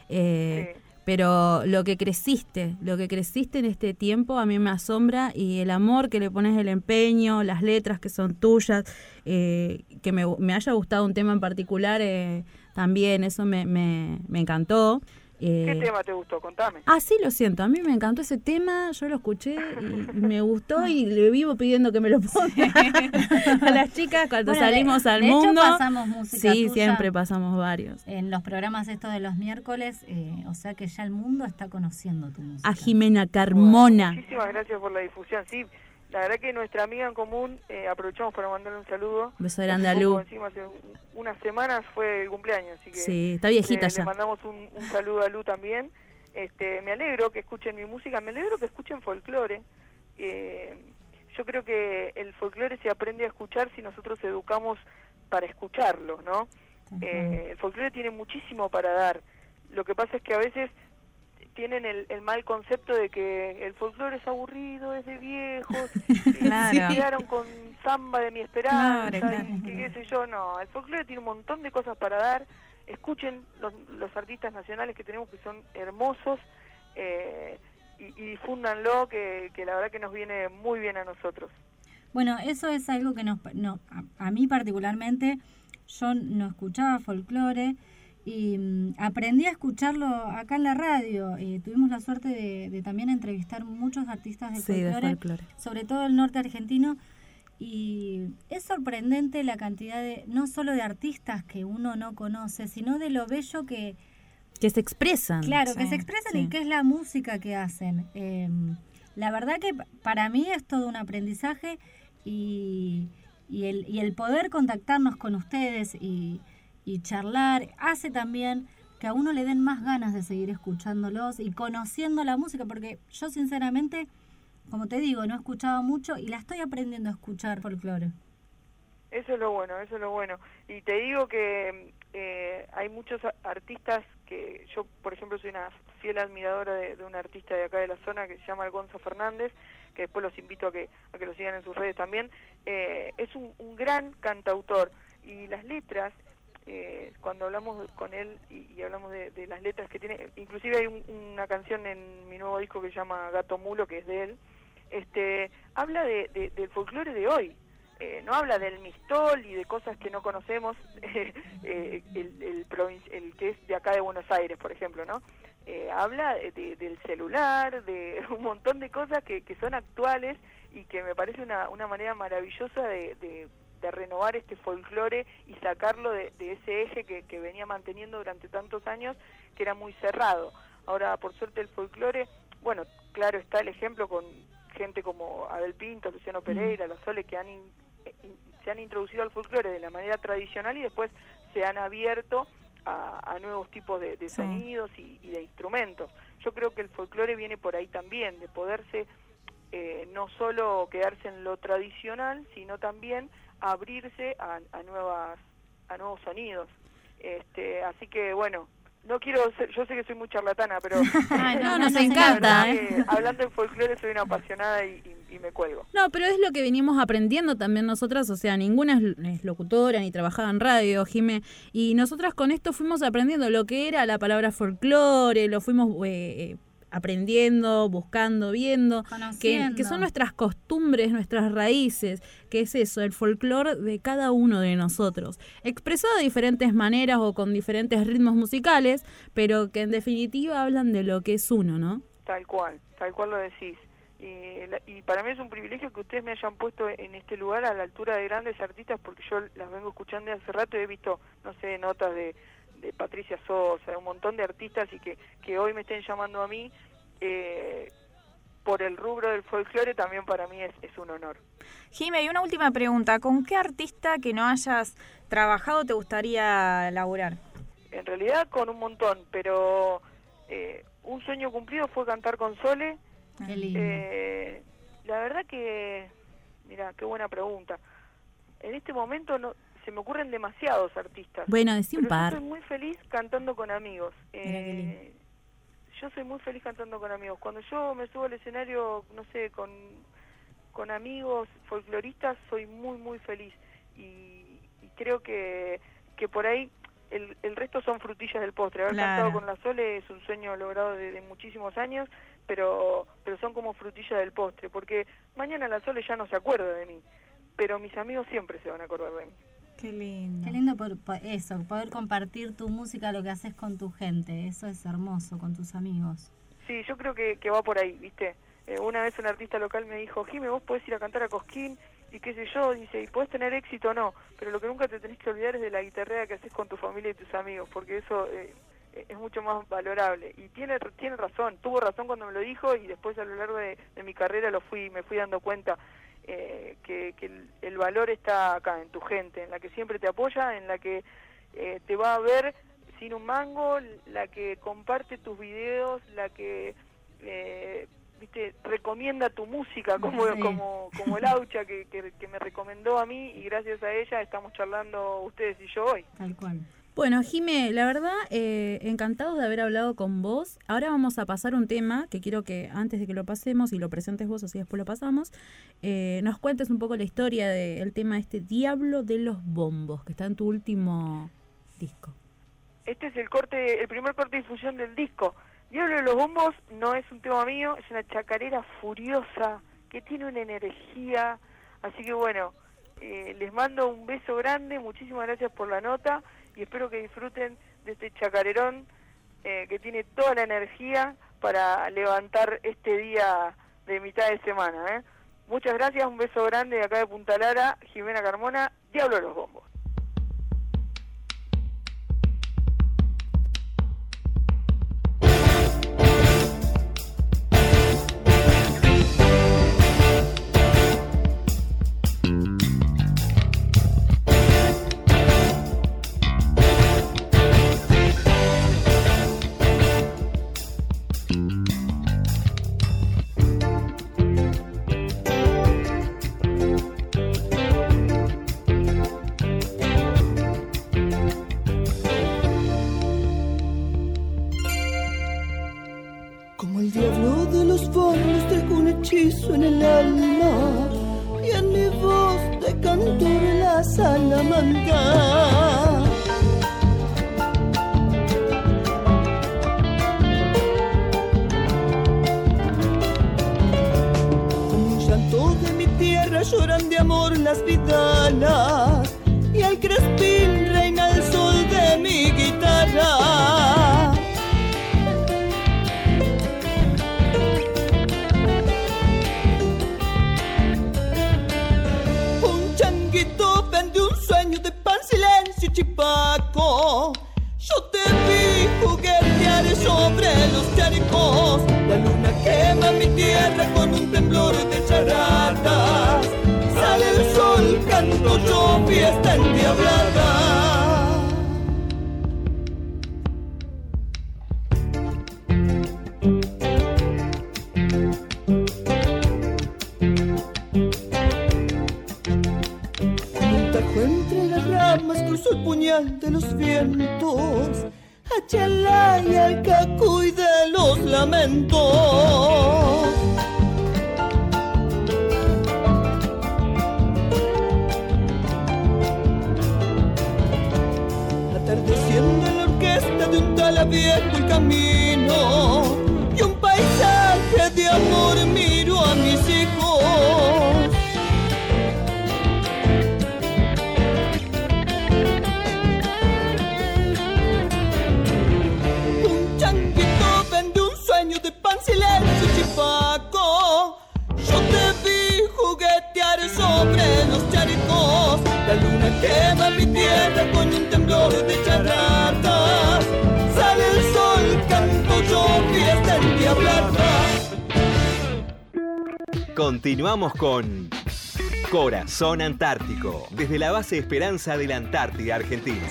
Eh, sí. Pero lo que creciste, lo que creciste en este tiempo a mí me asombra y el amor que le pones, el empeño, las letras que son tuyas, eh, que me, me, haya gustado un tema en particular, eh, también eso me, me, me encantó. Eh, ¿Qué tema te gustó? Contame. Ah, sí, lo siento. A mí me encantó ese tema. Yo lo escuché y, me gustó y le vivo pidiendo que me lo ponga a las chicas cuando bueno, salimos de, al de mundo. Hecho, pasamos música sí, tuya siempre pasamos varios. En los programas estos de los miércoles, eh, o sea que ya el mundo está conociendo tu música. A Jimena Carmona. Bueno, muchísimas gracias por la difusión. Sí, la verdad que nuestra amiga en común, eh, aprovechamos para mandarle un saludo. Beso grande a Lu. Encima hace unas semanas fue el cumpleaños, así que sí, está viejita eh, ya. Le mandamos un, un saludo a Lu también. Este, me alegro que escuchen mi música, me alegro que escuchen folclore. Eh, yo creo que el folclore se aprende a escuchar si nosotros educamos para escucharlo, ¿no? Eh, el folclore tiene muchísimo para dar. Lo que pasa es que a veces tienen el, el mal concepto de que el folclore es aburrido, es de viejos, claro. y se quedaron con samba de mi esperanza, claro, claro. y que qué sé yo, no. El folclore tiene un montón de cosas para dar escuchen los, los, artistas nacionales que tenemos que son hermosos eh, y, y difúndanlo que, que, la verdad que nos viene muy bien a nosotros. Bueno, eso es algo que nos, no, a, a mí particularmente, yo no escuchaba folclore y mm, aprendí a escucharlo acá en la radio. Eh, tuvimos la suerte de, de, también entrevistar muchos artistas de, sí, folclore, de folclore, sobre todo el norte argentino. Y es sorprendente la cantidad de, no solo de artistas que uno no conoce, sino de lo bello que, que se expresan. Claro, que se expresan sí. y qué es la música que hacen. Eh, la verdad que pa- para mí es todo un aprendizaje y, y el, y el poder contactarnos con ustedes y, y charlar hace también que a uno le den más ganas de seguir escuchándolos y conociendo la música, porque yo sinceramente, como te digo, no escuchaba mucho y la estoy aprendiendo a escuchar folclore. Eso es lo bueno, eso es lo bueno. Y te digo que eh, hay muchos artistas que yo, por ejemplo, soy una fiel admiradora de, de un artista de acá de la zona que se llama Algonzo Fernández, que después los invito a que, a que lo sigan en sus redes también. Eh, es un, un gran cantautor y las letras, eh, cuando hablamos con él y, y hablamos de, de las letras que tiene, inclusive hay un- una canción en mi nuevo disco que se llama Gato Mulo, que es de él, este, habla de, de- del folclore de hoy. Eh, no habla del mistol y de cosas que no conocemos, eh, el, el, el que es de acá de Buenos Aires, por ejemplo, ¿no? Eh, habla de- del celular, de un montón de cosas que, que son actuales y que me parece una, una manera maravillosa de, de- de renovar este folclore y sacarlo de, de ese eje que, que venía manteniendo durante tantos años, que era muy cerrado. Ahora, por suerte, el folclore, bueno, claro está el ejemplo con gente como Abel Pinto, Luciano Pereira, La Sole, que han in- eh, in- se han introducido al folclore de la manera tradicional y después se han abierto a, a nuevos tipos de, de Sí. sonidos y, y de instrumentos. Yo creo que el folclore viene por ahí también, de poderse eh, no solo quedarse en lo tradicional, sino también abrirse a, a nuevas a nuevos sonidos. Este, así que bueno, no quiero ser, yo sé que soy muy charlatana, pero Ay, no, nos encanta, verdad ¿eh? hablando en folclore soy una apasionada y, y- y me cuelgo. No, pero es lo que venimos aprendiendo también nosotras, o sea, ninguna es, es locutora ni trabajaba en radio, Jime, y nosotras con esto fuimos aprendiendo lo que era la palabra folclore, lo fuimos eh, eh, aprendiendo, buscando, viendo, que, que son nuestras costumbres, nuestras raíces, que es eso, el folclore de cada uno de nosotros, expresado de diferentes maneras o con diferentes ritmos musicales, pero que en definitiva hablan de lo que es uno, ¿no? Tal cual, tal cual lo decís. Y, la- y para mí es un privilegio que ustedes me hayan puesto en este lugar a la altura de grandes artistas porque yo las vengo escuchando de hace rato y he visto, no sé, notas de, de Patricia Sosa, de un montón de artistas y que, que hoy me estén llamando a mí eh, por el rubro del folclore también para mí es, es un honor. Jime, y una última pregunta. ¿Con qué artista que no hayas trabajado te gustaría laburar? En realidad con un montón, pero eh, un sueño cumplido fue cantar con Sole. Qué lindo. Eh, la verdad que, mira, qué buena pregunta. En este momento no se me ocurren demasiados artistas. Bueno, decí un par. Yo soy muy feliz cantando con amigos. Eh, yo soy muy feliz cantando con amigos. Cuando yo me subo al escenario, no sé, con, con amigos folcloristas, soy muy, muy feliz. Y, y creo que, que por ahí el, el resto son frutillas del postre. Haber Claro. cantado con la Sole es un sueño logrado desde muchísimos años, pero, pero son como frutillas del postre, porque mañana la Sole ya no se acuerda de mí, pero mis amigos siempre se van a acordar de mí. Qué lindo. Qué lindo por, por eso, poder compartir tu música, lo que haces con tu gente. Eso es hermoso, con tus amigos. Sí, yo creo que, que va por ahí, ¿viste? Eh, una vez un artista local me dijo, Jime, vos podés ir a cantar a Cosquín y qué sé yo, dice, y podés tener éxito o no, pero lo que nunca te tenés que olvidar es de la guitarrea que haces con tu familia y tus amigos, porque eso eh, es mucho más valorable. Y tiene tiene razón, tuvo razón cuando me lo dijo y después a lo largo de, de mi carrera lo fui me fui dando cuenta eh, que, que el, el valor está acá, en tu gente, en la que siempre te apoya, en la que eh, te va a ver sin un mango, la que comparte tus videos, la que eh, viste recomienda tu música como Sí. como como el Aucha que, que, que me recomendó a mí y gracias a ella estamos charlando ustedes y yo hoy. Tal cual. Bueno, Jime, la verdad, eh, encantados de haber hablado con vos. Ahora vamos a pasar un tema que quiero que antes de que lo pasemos y lo presentes vos, así después lo pasamos, eh, nos cuentes un poco la historia del tema este Diablo de los Bombos, que está en tu último disco. Este es el corte, el primer corte de difusión del disco. Diablo de los Bombos no es un tema mío, es una chacarera furiosa que tiene una energía. Así que bueno, eh, les mando un beso grande, muchísimas gracias por la nota y espero que disfruten de este chacarerón eh, que tiene toda la energía para levantar este día de mitad de semana. ¿eh? Muchas gracias, un beso grande de acá de Punta Lara, Jimena Carmona, Diablo de los Bombos. Hechizo en el alma y en mi voz de cantor la salamanca. Con un llanto de mi tierra lloran de amor las vidalas de los vientos. Achalá y al cacuy de los lamentos. Atardeciendo en la orquesta de un tal viejo el camino Continuamos con Corazón Antártico, desde la base Esperanza de la Antártida Argentina.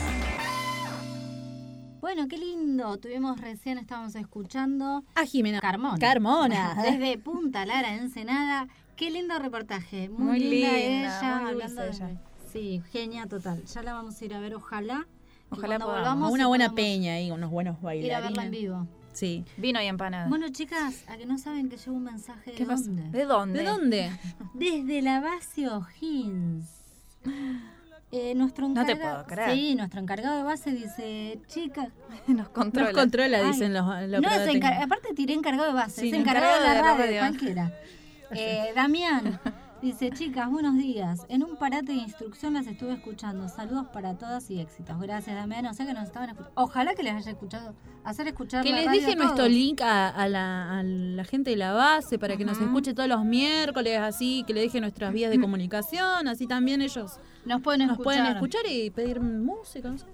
Bueno, qué lindo. Tuvimos recién, estábamos escuchando a Jimena Carmona. Carmona. Desde Punta Lara, Ensenada. Qué lindo reportaje. Muy, Muy linda, linda, ella. muy hablando de- ella. Sí, genia total. Ya la vamos a ir a ver, ojalá. y Ojalá podamos. volvamos Una y buena peña ahí, unos buenos Ir a bailarines. verla en vivo. Sí. Vino y empanada. Bueno, chicas, a que no saben que llevo un mensaje de dónde. ¿De dónde? ¿De dónde? Desde la base O'Higgins. Eh, nuestro No te encargado, puedo creer. Sí, nuestro encargado de base dice, chica, Nos controla. Nos controla, Ay, dicen los, los no es aparte tiré encargado de base, Sí, es encargado de la encargado de radio, radio. cualquiera. Eh, Damián dice, chicas, buenos días. En un parate de instrucción las estuve escuchando. Saludos para todas y éxitos. Gracias, Damián. O sea que nos estaban escuchando. Ojalá que les haya escuchado, hacer escuchar Que la les radio deje a nuestro link a, a la, a la gente de la base para que nos escuche todos los miércoles, así, que le deje nuestras vías de comunicación, así también ellos Nos pueden nos pueden escuchar. escuchar y pedir música. no sé.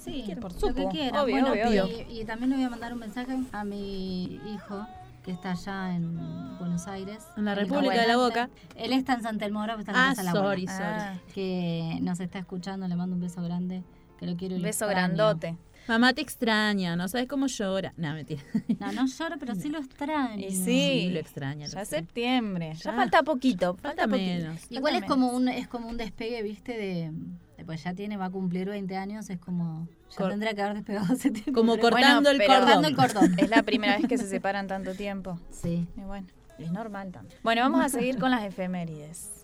Sí, Por lo que supuesto. quieran. Obvio, Bueno, obvio. Y, y también le voy a mandar un mensaje a mi hijo que está allá en Buenos Aires. En la República de la. Boca. Él está en Santa Elmora, pero está en la Ah, casa la sorry, sorry. Que nos está escuchando, le mando un beso grande, que lo quiero lo Beso extraño. grandote. Mamá te extraña, no sabes cómo llora. No, mentira. No, no lloro, pero sí lo extraño. Y sí, Sí, lo extraña. lo ya extraña. septiembre. Ya, Ya. falta poquito. Falta menos. Igual Falta es como un es como un despegue, ¿viste? De, de, pues ya tiene, va a cumplir 20 años, es como ya Cor- tendría que haber despegado hace tiempo. Como pero- cortando el pero- cordón. Cortando el cordón. Es la primera vez que se separan tanto tiempo. Sí. Y bueno, es normal también. Bueno, vamos a seguir con las efemérides.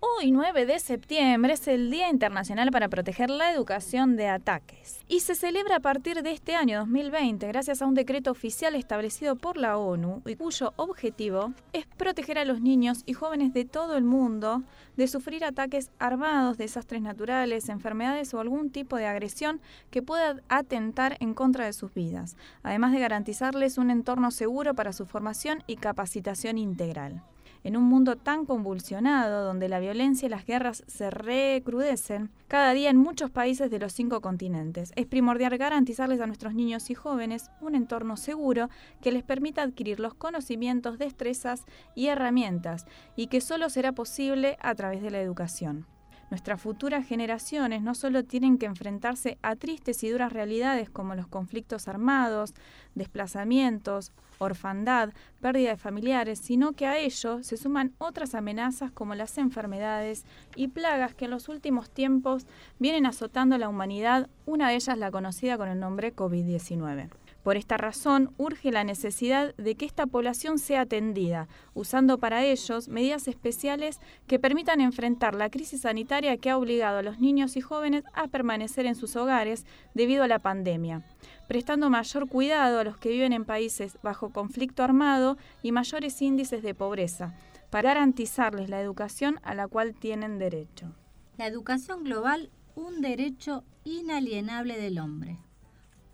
Hoy, 9 de septiembre, es el Día Internacional para Proteger la Educación de Ataques. Y se celebra a partir de este año 2020 gracias a un decreto oficial establecido por la ONU y cuyo objetivo es proteger a los niños y jóvenes de todo el mundo de sufrir ataques armados, desastres naturales, enfermedades o algún tipo de agresión que pueda atentar en contra de sus vidas, además de garantizarles un entorno seguro para su formación y capacitación integral. En un mundo tan convulsionado, donde la violencia y las guerras se recrudecen cada día en muchos países de los cinco continentes, es primordial garantizarles a nuestros niños y jóvenes un entorno seguro que les permita adquirir los conocimientos, destrezas y herramientas, y que solo será posible a través de la educación. Nuestras futuras generaciones no solo tienen que enfrentarse a tristes y duras realidades como los conflictos armados, desplazamientos, orfandad, pérdida de familiares, sino que a ello se suman otras amenazas como las enfermedades y plagas que en los últimos tiempos vienen azotando a la humanidad, una de ellas la conocida con el nombre COVID-19. Por esta razón, urge la necesidad de que esta población sea atendida, usando para ellos medidas especiales que permitan enfrentar la crisis sanitaria que ha obligado a los niños y jóvenes a permanecer en sus hogares debido a la pandemia, prestando mayor cuidado a los que viven en países bajo conflicto armado y mayores índices de pobreza, para garantizarles la educación a la cual tienen derecho. La educación global, un derecho inalienable del hombre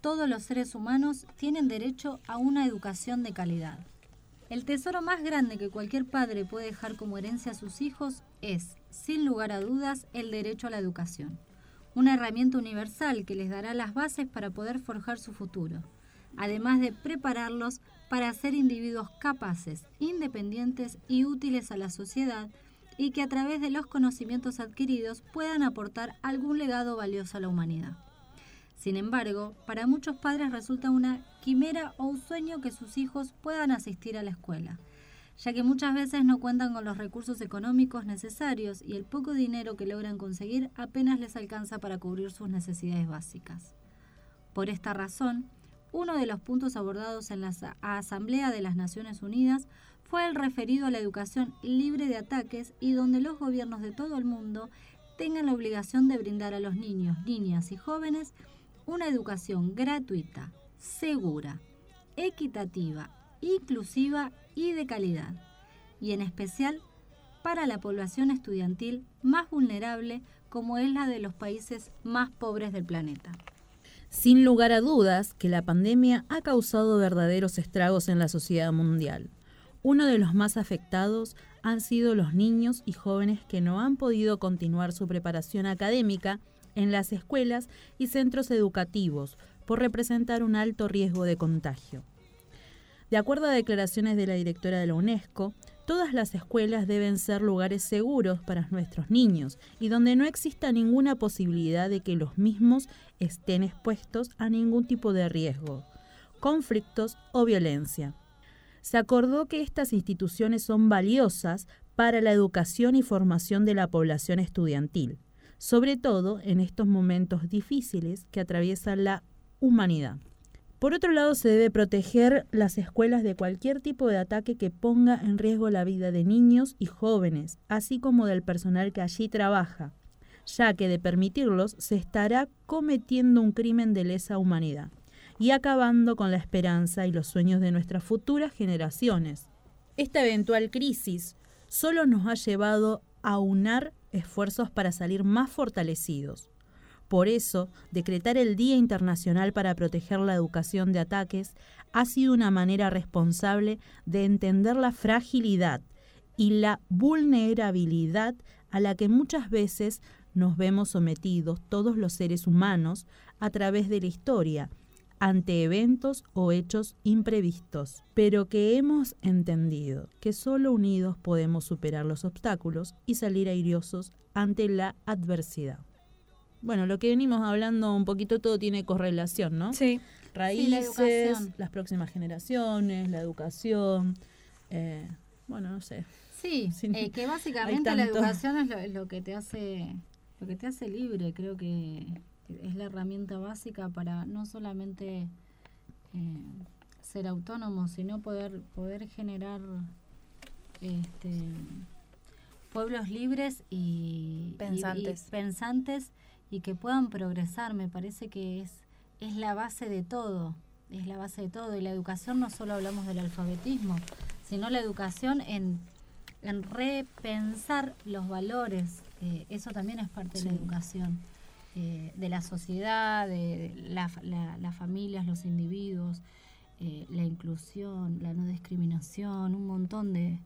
todos los seres humanos tienen derecho a una educación de calidad. El tesoro más grande que cualquier padre puede dejar como herencia a sus hijos es, sin lugar a dudas, el derecho a la educación, una herramienta universal que les dará las bases para poder forjar su futuro, además de prepararlos para ser individuos capaces, independientes y útiles a la sociedad y que a través de los conocimientos adquiridos puedan aportar algún legado valioso a la humanidad. Sin embargo, para muchos padres resulta una quimera o un sueño que sus hijos puedan asistir a la escuela, ya que muchas veces no cuentan con los recursos económicos necesarios y el poco dinero que logran conseguir apenas les alcanza para cubrir sus necesidades básicas. Por esta razón, uno de los puntos abordados en la Asamblea de las Naciones Unidas fue el referido a la educación libre de ataques y donde los gobiernos de todo el mundo tengan la obligación de brindar a los niños, niñas y jóvenes una educación gratuita, segura, equitativa, inclusiva y de calidad, y en especial para la población estudiantil más vulnerable como es la de los países más pobres del planeta. Sin lugar a dudas que la pandemia ha causado verdaderos estragos en la sociedad mundial. Uno de los más afectados han sido los niños y jóvenes que no han podido continuar su preparación académica en las escuelas y centros educativos por representar un alto riesgo de contagio. De acuerdo a declaraciones de la directora de la UNESCO, todas las escuelas deben ser lugares seguros para nuestros niños y donde no exista ninguna posibilidad de que los mismos estén expuestos a ningún tipo de riesgo, conflictos o violencia. Se acordó que estas instituciones son valiosas para la educación y formación de la población estudiantil sobre todo en estos momentos difíciles que atraviesa la humanidad. Por otro lado, se debe proteger las escuelas de cualquier tipo de ataque que ponga en riesgo la vida de niños y jóvenes, así como del personal que allí trabaja, ya que de permitirlos se estará cometiendo un crimen de lesa humanidad y acabando con la esperanza y los sueños de nuestras futuras generaciones. Esta eventual crisis solo nos ha llevado a unar esfuerzos para salir más fortalecidos. Por eso, decretar el Día Internacional para proteger la educación de ataques ha sido una manera responsable de entender la fragilidad y la vulnerabilidad a la que muchas veces nos vemos sometidos todos los seres humanos a través de la historia, ante eventos o hechos imprevistos, pero que hemos entendido que solo unidos podemos superar los obstáculos y salir airiosos ante la adversidad. Bueno, lo que venimos hablando un poquito todo tiene correlación, ¿no? Sí. Raíces, las próximas generaciones, la educación, eh, bueno, no sé. Sí, eh, que básicamente la educación es lo, que te hace, lo que te hace libre, creo que es la herramienta básica para no solamente eh, ser autónomo, sino poder, poder generar este, pueblos libres y pensantes. Y, pensantes y que puedan progresar. Me parece que es, es la base de todo, es la base de todo. Y la educación no solo hablamos del alfabetismo, sino la educación en, en repensar los valores. Eh, eso también es parte de la educación. Eh, de la sociedad, de las familias, los individuos, eh, la inclusión, la no discriminación, un montón de,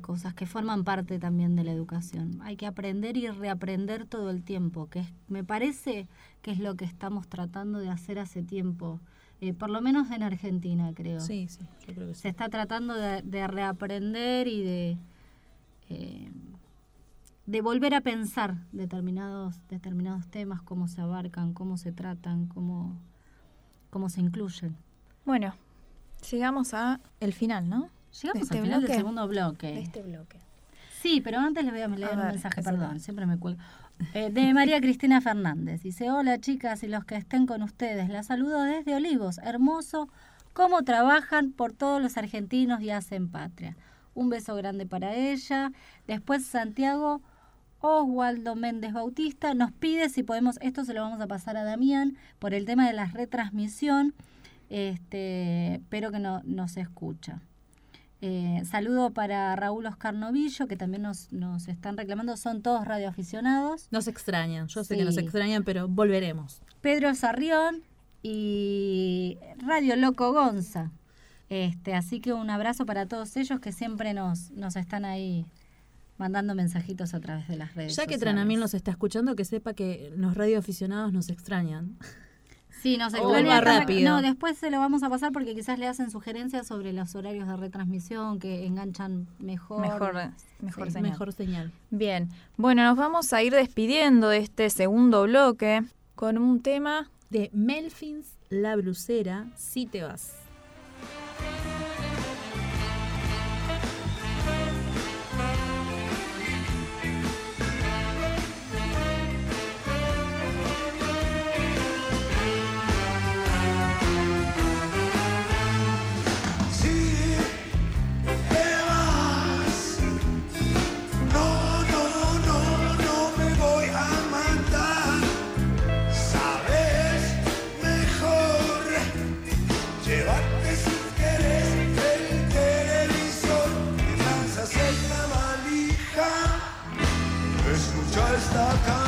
cosas que forman parte también de la educación. Hay que aprender y reaprender todo el tiempo, que me parece que es lo que estamos tratando de hacer hace tiempo. Eh, por lo menos en Argentina, creo. Sí, sí, yo creo que Se está tratando de, reaprender y de de volver a pensar determinados, determinados temas, cómo se abarcan, cómo se tratan, cómo, cómo se incluyen. Bueno, llegamos a el final, ¿no? Llegamos al este final del segundo bloque. este bloque. Sí, pero antes les voy a leer un mensaje, perdón, siempre me cuelgo. Eh, de María Cristina Fernández. Dice, hola chicas y los que estén con ustedes. La saludo desde Olivos. Hermoso cómo trabajan por todos los argentinos y hacen patria. Un beso grande para ella. Después Santiago Oswaldo Méndez Bautista nos pide si podemos, esto se lo vamos a pasar a Damián, por el tema de la retransmisión, este, pero que no, nos escucha. Eh, saludo para Raúl Oscar Novillo, que también nos, nos están reclamando, son todos radioaficionados. Nos extrañan, yo sé que nos extrañan, pero volveremos. Pedro Sarrión y Radio Loco Gonza. Este, así que un abrazo para todos ellos que siempre nos, nos están ahí mandando mensajitos a través de las redes. Ya que Tranamil nos está escuchando, que sepa que los radioaficionados nos extrañan. Sí, nos extrañan rápido. No, después se lo vamos a pasar porque quizás le hacen sugerencias sobre los horarios de retransmisión que enganchan mejor. Mejor, mejor, señal. mejor señal. Bien, bueno, nos vamos a ir despidiendo de este segundo bloque con un tema de Melfins La Brucera, Si te vas. choice now comes.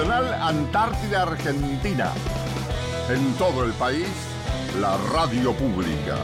Antártida Argentina. En todo el país, la radio pública.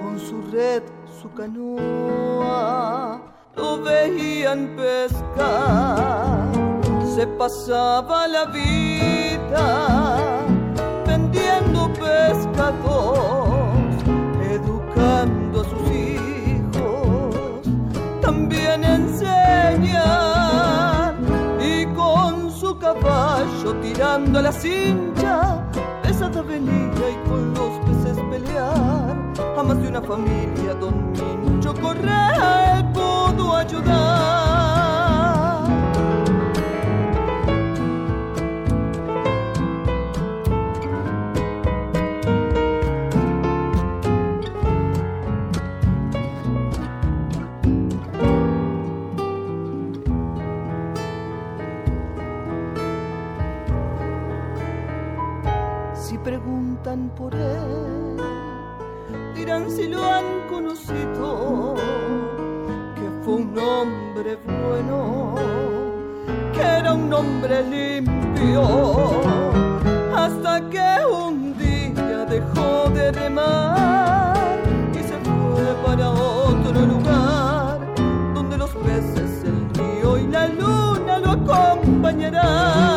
con su red, su canoa, lo veían pescar, se pasaba la vida vendiendo pescados, educando a sus hijos, también enseñan y con su caballo tirando la cincha mesa de velilla y con los peces pelear. Jamás de una familia don Mincho Correa pudo ayudar. Por él, dirán si lo han conocido, que fue un hombre bueno, que era un hombre limpio, hasta que un día dejó de remar y se fue para otro lugar, donde los peces, el río y la luna lo acompañarán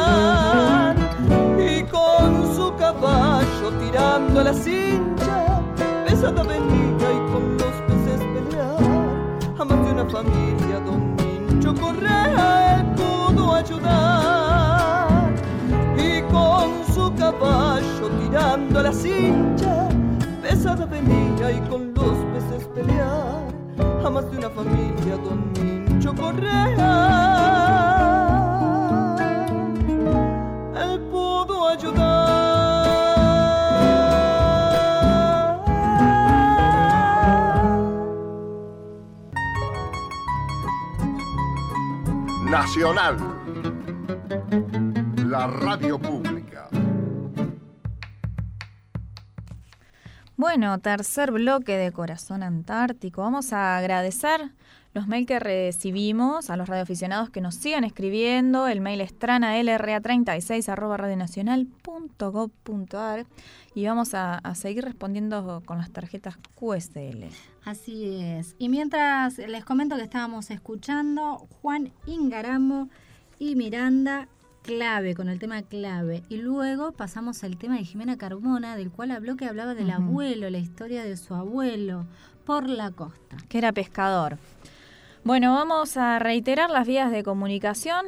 caballo tirando la cincha, pesada venía y con los peces pelear. Jamás de una familia, don Mincho Correa, él pudo ayudar. Y con su caballo tirando la cincha, pesada venía y con los peces pelear. Jamás de una familia, don Mincho Correa, él pudo ayudar. Nacional. La radio pública. Bueno, tercer bloque de Corazón Antártico. Vamos a agradecer los mails que recibimos a los radioaficionados que nos sigan escribiendo. El mail es tranalra36 arroba radionacional.gov.ar y vamos a, a seguir respondiendo con las tarjetas QSL. Así es. Y mientras les comento que estábamos escuchando Juan Ingaramo y Miranda clave, con el tema clave. Y luego pasamos al tema de Jimena Carmona, del cual habló que hablaba del abuelo, la historia de su abuelo por la costa. que era pescador. Bueno, vamos a reiterar las vías de comunicación.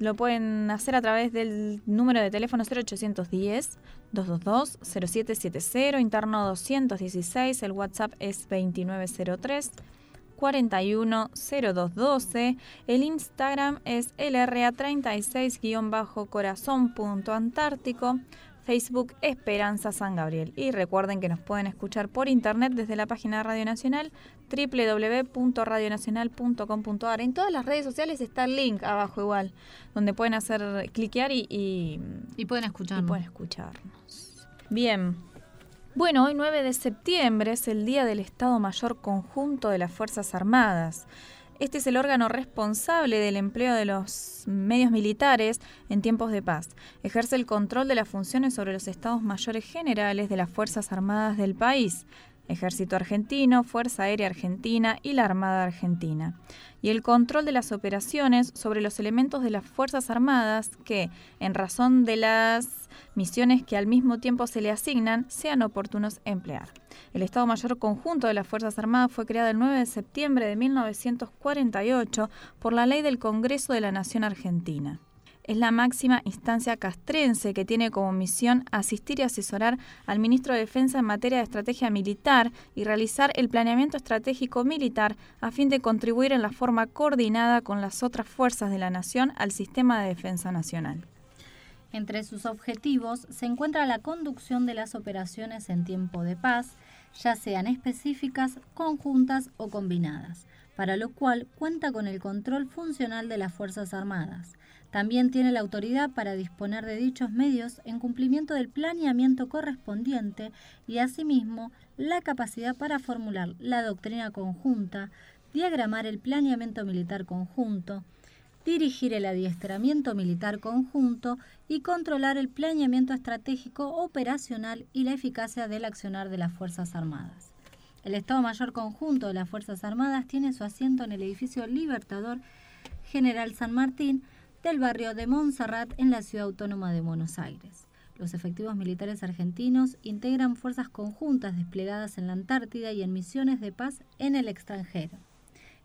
Lo pueden hacer a través del número de teléfono 0810-222-0770, interno 216, el WhatsApp es 2903. 410212. El Instagram es LRA36-corazón.antártico. Facebook Esperanza San Gabriel. Y recuerden que nos pueden escuchar por internet desde la página de Radio Nacional www.radionacional.com.ar. En todas las redes sociales está el link abajo igual, donde pueden hacer cliquear y, y, Y pueden escucharnos. y pueden escucharnos. Bien. Bueno, hoy 9 de septiembre es el Día del Estado Mayor Conjunto de las Fuerzas Armadas. Este es el órgano responsable del empleo de los medios militares en tiempos de paz. Ejerce el control de las funciones sobre los estados mayores generales de las Fuerzas Armadas del país, Ejército Argentino, Fuerza Aérea Argentina y la Armada Argentina. Y el control de las operaciones sobre los elementos de las Fuerzas Armadas que, en razón de las misiones que al mismo tiempo se le asignan, sean oportunos emplear. El Estado Mayor Conjunto de las Fuerzas Armadas fue creado el 9 de septiembre de 1948 por la ley del Congreso de la Nación Argentina. Es la máxima instancia castrense que tiene como misión asistir y asesorar al ministro de Defensa en materia de estrategia militar y realizar el planeamiento estratégico militar a fin de contribuir en la forma coordinada con las otras fuerzas de la nación al sistema de defensa nacional. Entre sus objetivos se encuentra la conducción de las operaciones en tiempo de paz, ya sean específicas, conjuntas o combinadas, para lo cual cuenta con el control funcional de las Fuerzas Armadas. También tiene la autoridad para disponer de dichos medios en cumplimiento del planeamiento correspondiente y asimismo la capacidad para formular la doctrina conjunta, diagramar el planeamiento militar conjunto, dirigir el adiestramiento militar conjunto y controlar el planeamiento estratégico operacional y la eficacia del accionar de las Fuerzas Armadas. El Estado Mayor Conjunto de las Fuerzas Armadas tiene su asiento en el edificio Libertador General San Martín del barrio de Montserrat en la ciudad autónoma de Buenos Aires. Los efectivos militares argentinos integran fuerzas conjuntas desplegadas en la Antártida y en misiones de paz en el extranjero.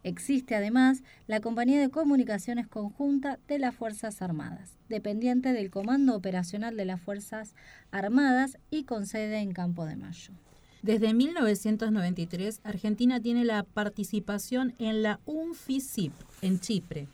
Existe además la Compañía de Comunicaciones Conjunta de las Fuerzas Armadas, dependiente del Comando Operacional de las Fuerzas Armadas y con sede en Campo de Mayo. Desde 1993, Argentina tiene la participación en la UNFICIP en Chipre.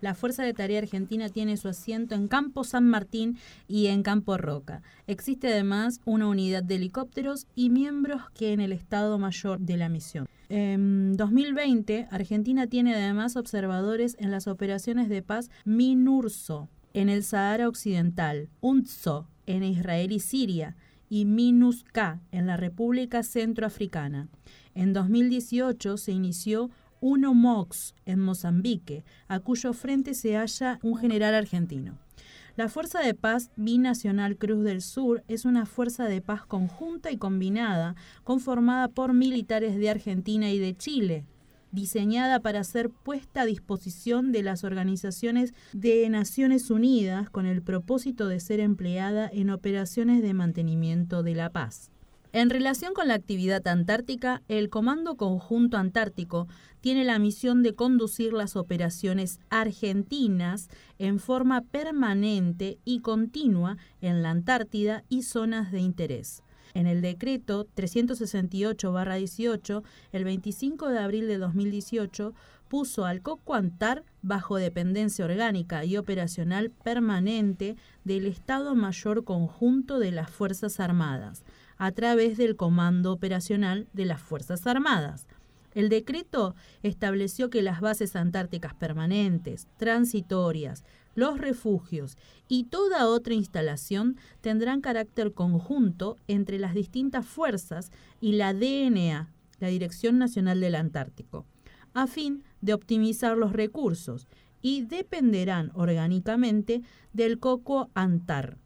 La Fuerza de Tarea Argentina tiene su asiento en Campo San Martín y en Campo Roca. Existe además una unidad de helicópteros y miembros que en el Estado Mayor de la misión. En 2020, Argentina tiene además observadores en las operaciones de paz MINURSO en el Sahara Occidental, UNTSO en Israel y Siria, y MINUSCA en la República Centroafricana. En 2018 se inició UNOMOX en Mozambique, a cuyo frente se halla un general argentino. La Fuerza de Paz Binacional Cruz del Sur es una fuerza de paz conjunta y combinada, conformada por militares de Argentina y de Chile, diseñada para ser puesta a disposición de las organizaciones de Naciones Unidas con el propósito de ser empleada en operaciones de mantenimiento de la paz. En relación con la actividad antártica, el Comando Conjunto Antártico tiene la misión de conducir las operaciones argentinas en forma permanente y continua en la Antártida y zonas de interés. En el decreto 368-18, el 25 de abril de 2018, puso al COCOANTAR bajo dependencia orgánica y operacional permanente del Estado Mayor Conjunto de las Fuerzas Armadas, a través del Comando Operacional de las Fuerzas Armadas. El decreto estableció que las bases antárticas permanentes, transitorias, los refugios y toda otra instalación tendrán carácter conjunto entre las distintas fuerzas y la DNA, la Dirección Nacional del Antártico, a fin de optimizar los recursos y dependerán orgánicamente del COCO ANTAR.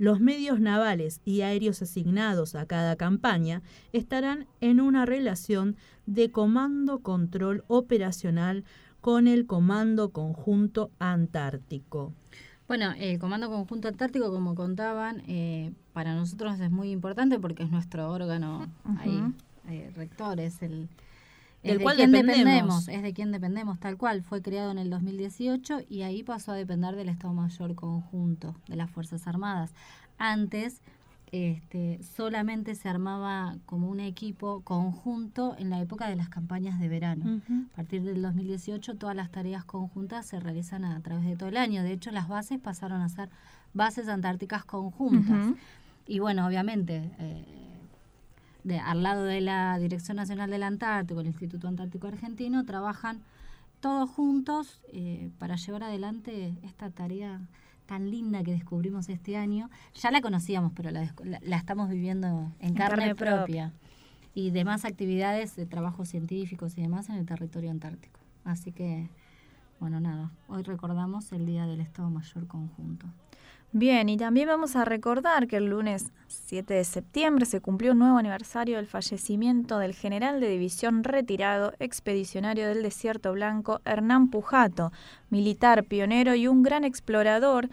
Los medios navales y aéreos asignados a cada campaña estarán en una relación de comando-control operacional con el Comando Conjunto Antártico. Bueno, el Comando Conjunto Antártico, como contaban, eh, para nosotros es muy importante porque es nuestro órgano ahí, eh, rector, es el... Del de cual quien dependemos. Es de quien dependemos, tal cual. Fue creado en el 2018 y ahí pasó a depender del Estado Mayor Conjunto de las Fuerzas Armadas. Antes este, solamente se armaba como un equipo conjunto en la época de las campañas de verano. A partir del 2018 todas las tareas conjuntas se realizan a, través de todo el año. De hecho, las bases pasaron a ser bases antárticas conjuntas. Y bueno, obviamente, eh, de, al lado de la Dirección Nacional del Antártico, el Instituto Antártico Argentino, trabajan todos juntos eh, para llevar adelante esta tarea tan linda que descubrimos este año. Ya la conocíamos, pero la, la- la estamos viviendo en, En carne, carne propia. propia. Y demás actividades de trabajos científicos y demás en el territorio antártico. Así que, bueno, nada, hoy recordamos el Día del Estado Mayor Conjunto. Bien, y también vamos a recordar que el lunes 7 de septiembre se cumplió un nuevo aniversario del fallecimiento del general de división retirado, expedicionario del Desierto Blanco, Hernán Pujato, militar, pionero y un gran explorador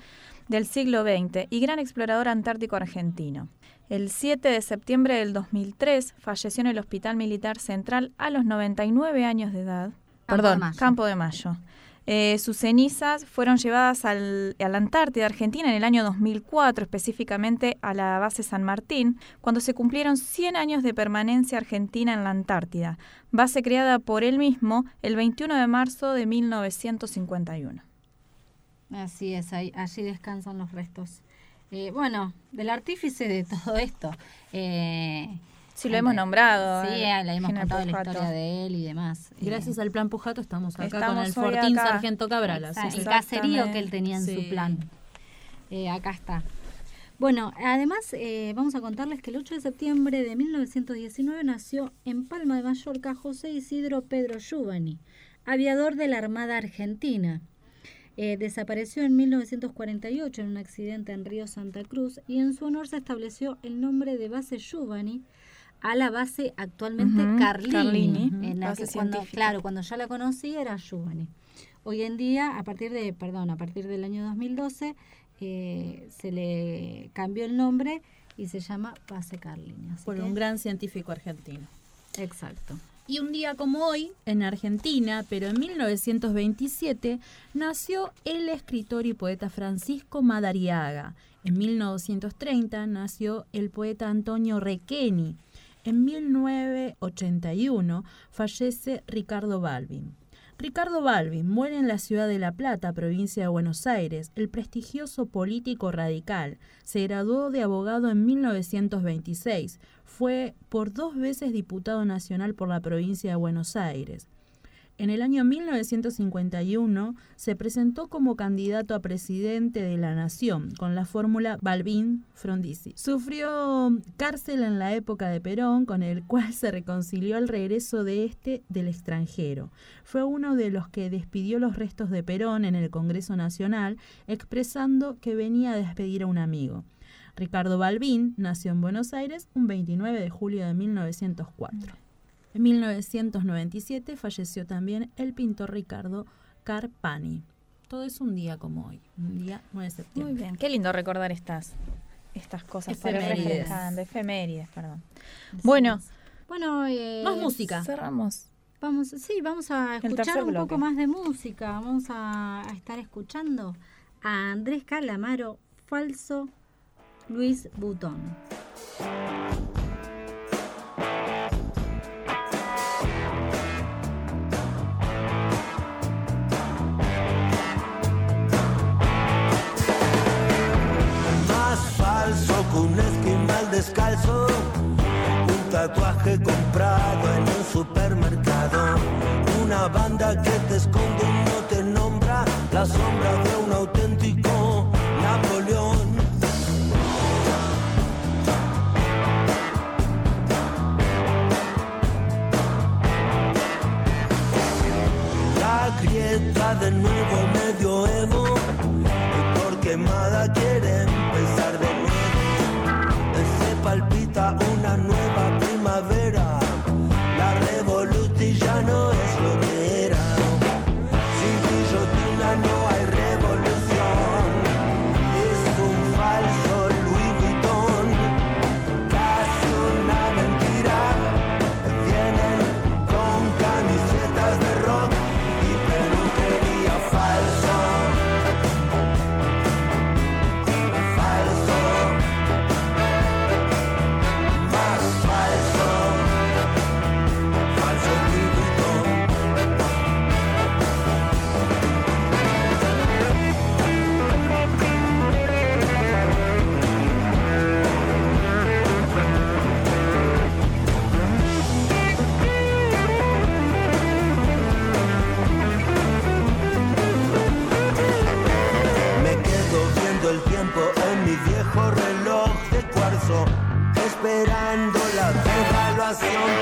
del siglo XX y gran explorador antártico argentino. El 7 de septiembre del 2003 falleció en el Hospital Militar Central a los 99 años de edad. Campo Perdón. Campo de Mayo. Eh, sus cenizas fueron llevadas al, a la Antártida Argentina en el año 2004, específicamente a la base San Martín, cuando se cumplieron 100 años de permanencia argentina en la Antártida, base creada por él mismo el 21 de marzo de 1951. Así es, ahí, allí descansan los restos. Eh, bueno, del artífice de todo esto. Eh, Sí, lo hemos nombrado, Sí, al le hemos general contado la historia de él y demás. Gracias al plan Pujato estamos acá Estamos con el Fortín acá. Sargento Cabral. así Exacto, que- el caserío que él tenía en Sí. su plan. Eh, acá está. Bueno, además eh, vamos a contarles que el 8 de septiembre de 1919 nació en Palma de Mallorca José Isidro Pedro Giovanni, aviador de la Armada Argentina. Eh, desapareció en 1948 en un accidente en Río Santa Cruz y en su honor se estableció el nombre de base Giovanni a la base actualmente Carlini. Carlini, en la base que cuando, claro, cuando ya la conocí era Giovanni. Hoy en día, a partir de, perdón, a partir del año 2012, eh, se le cambió el nombre y se llama Base Carlini. Por que- un gran científico argentino. Exacto. Y un día como hoy, en Argentina, pero en 1927, nació el escritor y poeta Francisco Madariaga. En 1930 nació el poeta Antonio Requeni. En 1981 fallece Ricardo Balvin. Ricardo Balvin muere en la ciudad de La Plata, provincia de Buenos Aires, el prestigioso político radical. Se graduó de abogado en 1926. Fue por dos veces diputado nacional por la provincia de Buenos Aires. En el año 1951 se presentó como candidato a presidente de la Nación con la fórmula Balbín-Frondizi. Sufrió cárcel en la época de Perón, con el cual se reconcilió al regreso de este del extranjero. Fue uno de los que despidió los restos de Perón en el Congreso Nacional, expresando que venía a despedir a un amigo. Ricardo Balbín nació en Buenos Aires un 29 de julio de 1904. En 1997 falleció también el pintor Ricardo Carpani. Todo es un día como hoy, un día 9 de septiembre. Muy bien, qué lindo recordar estas, estas cosas para Efemérides. efemérides, perdón. Bueno, Bueno, eh, Más música. cerramos. Vamos, sí, vamos a escuchar un poco más de música. Vamos a, a estar escuchando a Andrés Calamaro, falso Luis Butón. Descalzo, un tatuaje comprado en un supermercado, una banda que te esconde y no te nombra, la sombra de un auténtico Napoleón. La grieta de nuevo Sound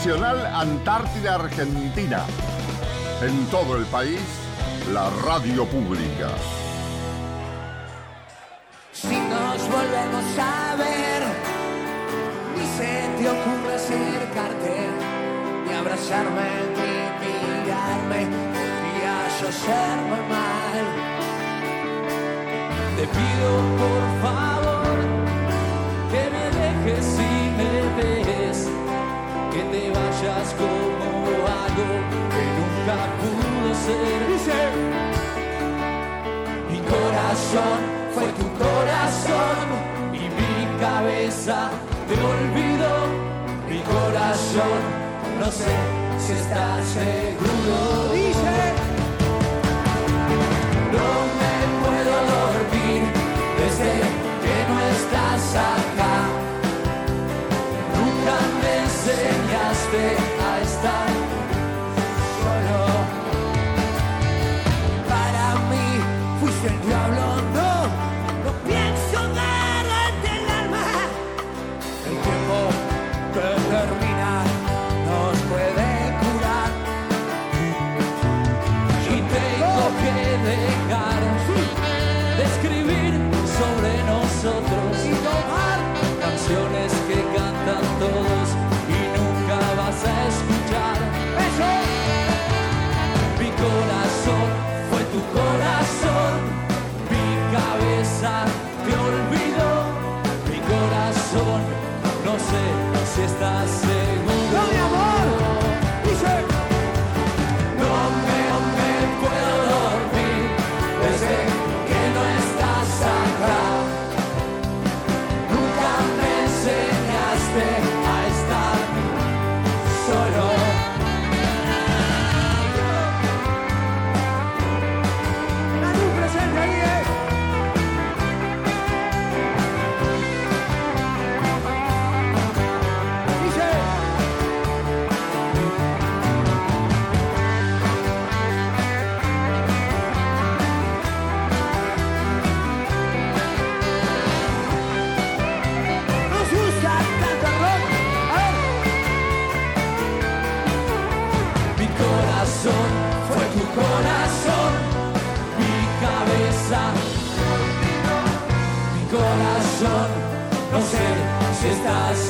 Nacional Antártida Argentina. En todo el país, la radio pública. Si nos volvemos a ver, ni se te ocurre acercarte, ni abrazarme, ni mirarme, ser muy mal. Te pido por favor que me dejes si me ves, que te vayas como algo que nunca pudo ser. Mi corazón fue tu corazón y mi cabeza te olvidó. Mi corazón, no sé si estás seguro. Dice. Si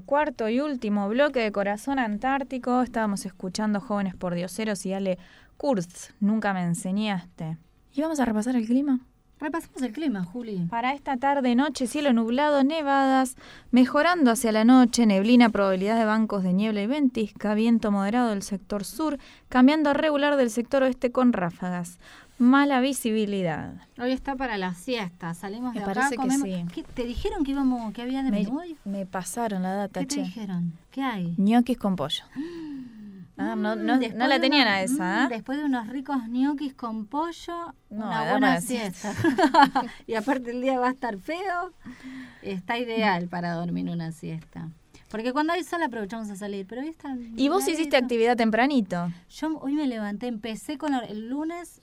Cuarto y último bloque de Corazón Antártico. Estábamos escuchando Jóvenes por Dioseros y Ale Kurz, Nunca me enseñaste. ¿Y vamos a repasar el clima? Repasemos el clima, Juli. Para esta tarde, noche, cielo nublado, nevadas, mejorando hacia la noche, neblina, probabilidad de bancos de niebla y ventisca, viento moderado del sector sur, cambiando a regular del sector oeste con ráfagas. Mala visibilidad. Hoy está para la siesta. Salimos Me de acá, parece que sí. ¿Qué- ¿Te dijeron que íbamos, que había de Me, me pasaron la data, ¿Qué te che. dijeron? ¿Qué hay? Ñoquis con pollo. Ah, no, no, Después no la tenían a esa, mm, ¿eh? Después de unos ricos ñoquis con pollo, No, una buena siesta. y aparte el día va a estar feo, está ideal para dormir una siesta. Porque cuando hay sol aprovechamos a salir, pero hoy está... ¿Y vos hiciste actividad tempranito? Yo hoy me levanté, empecé con el lunes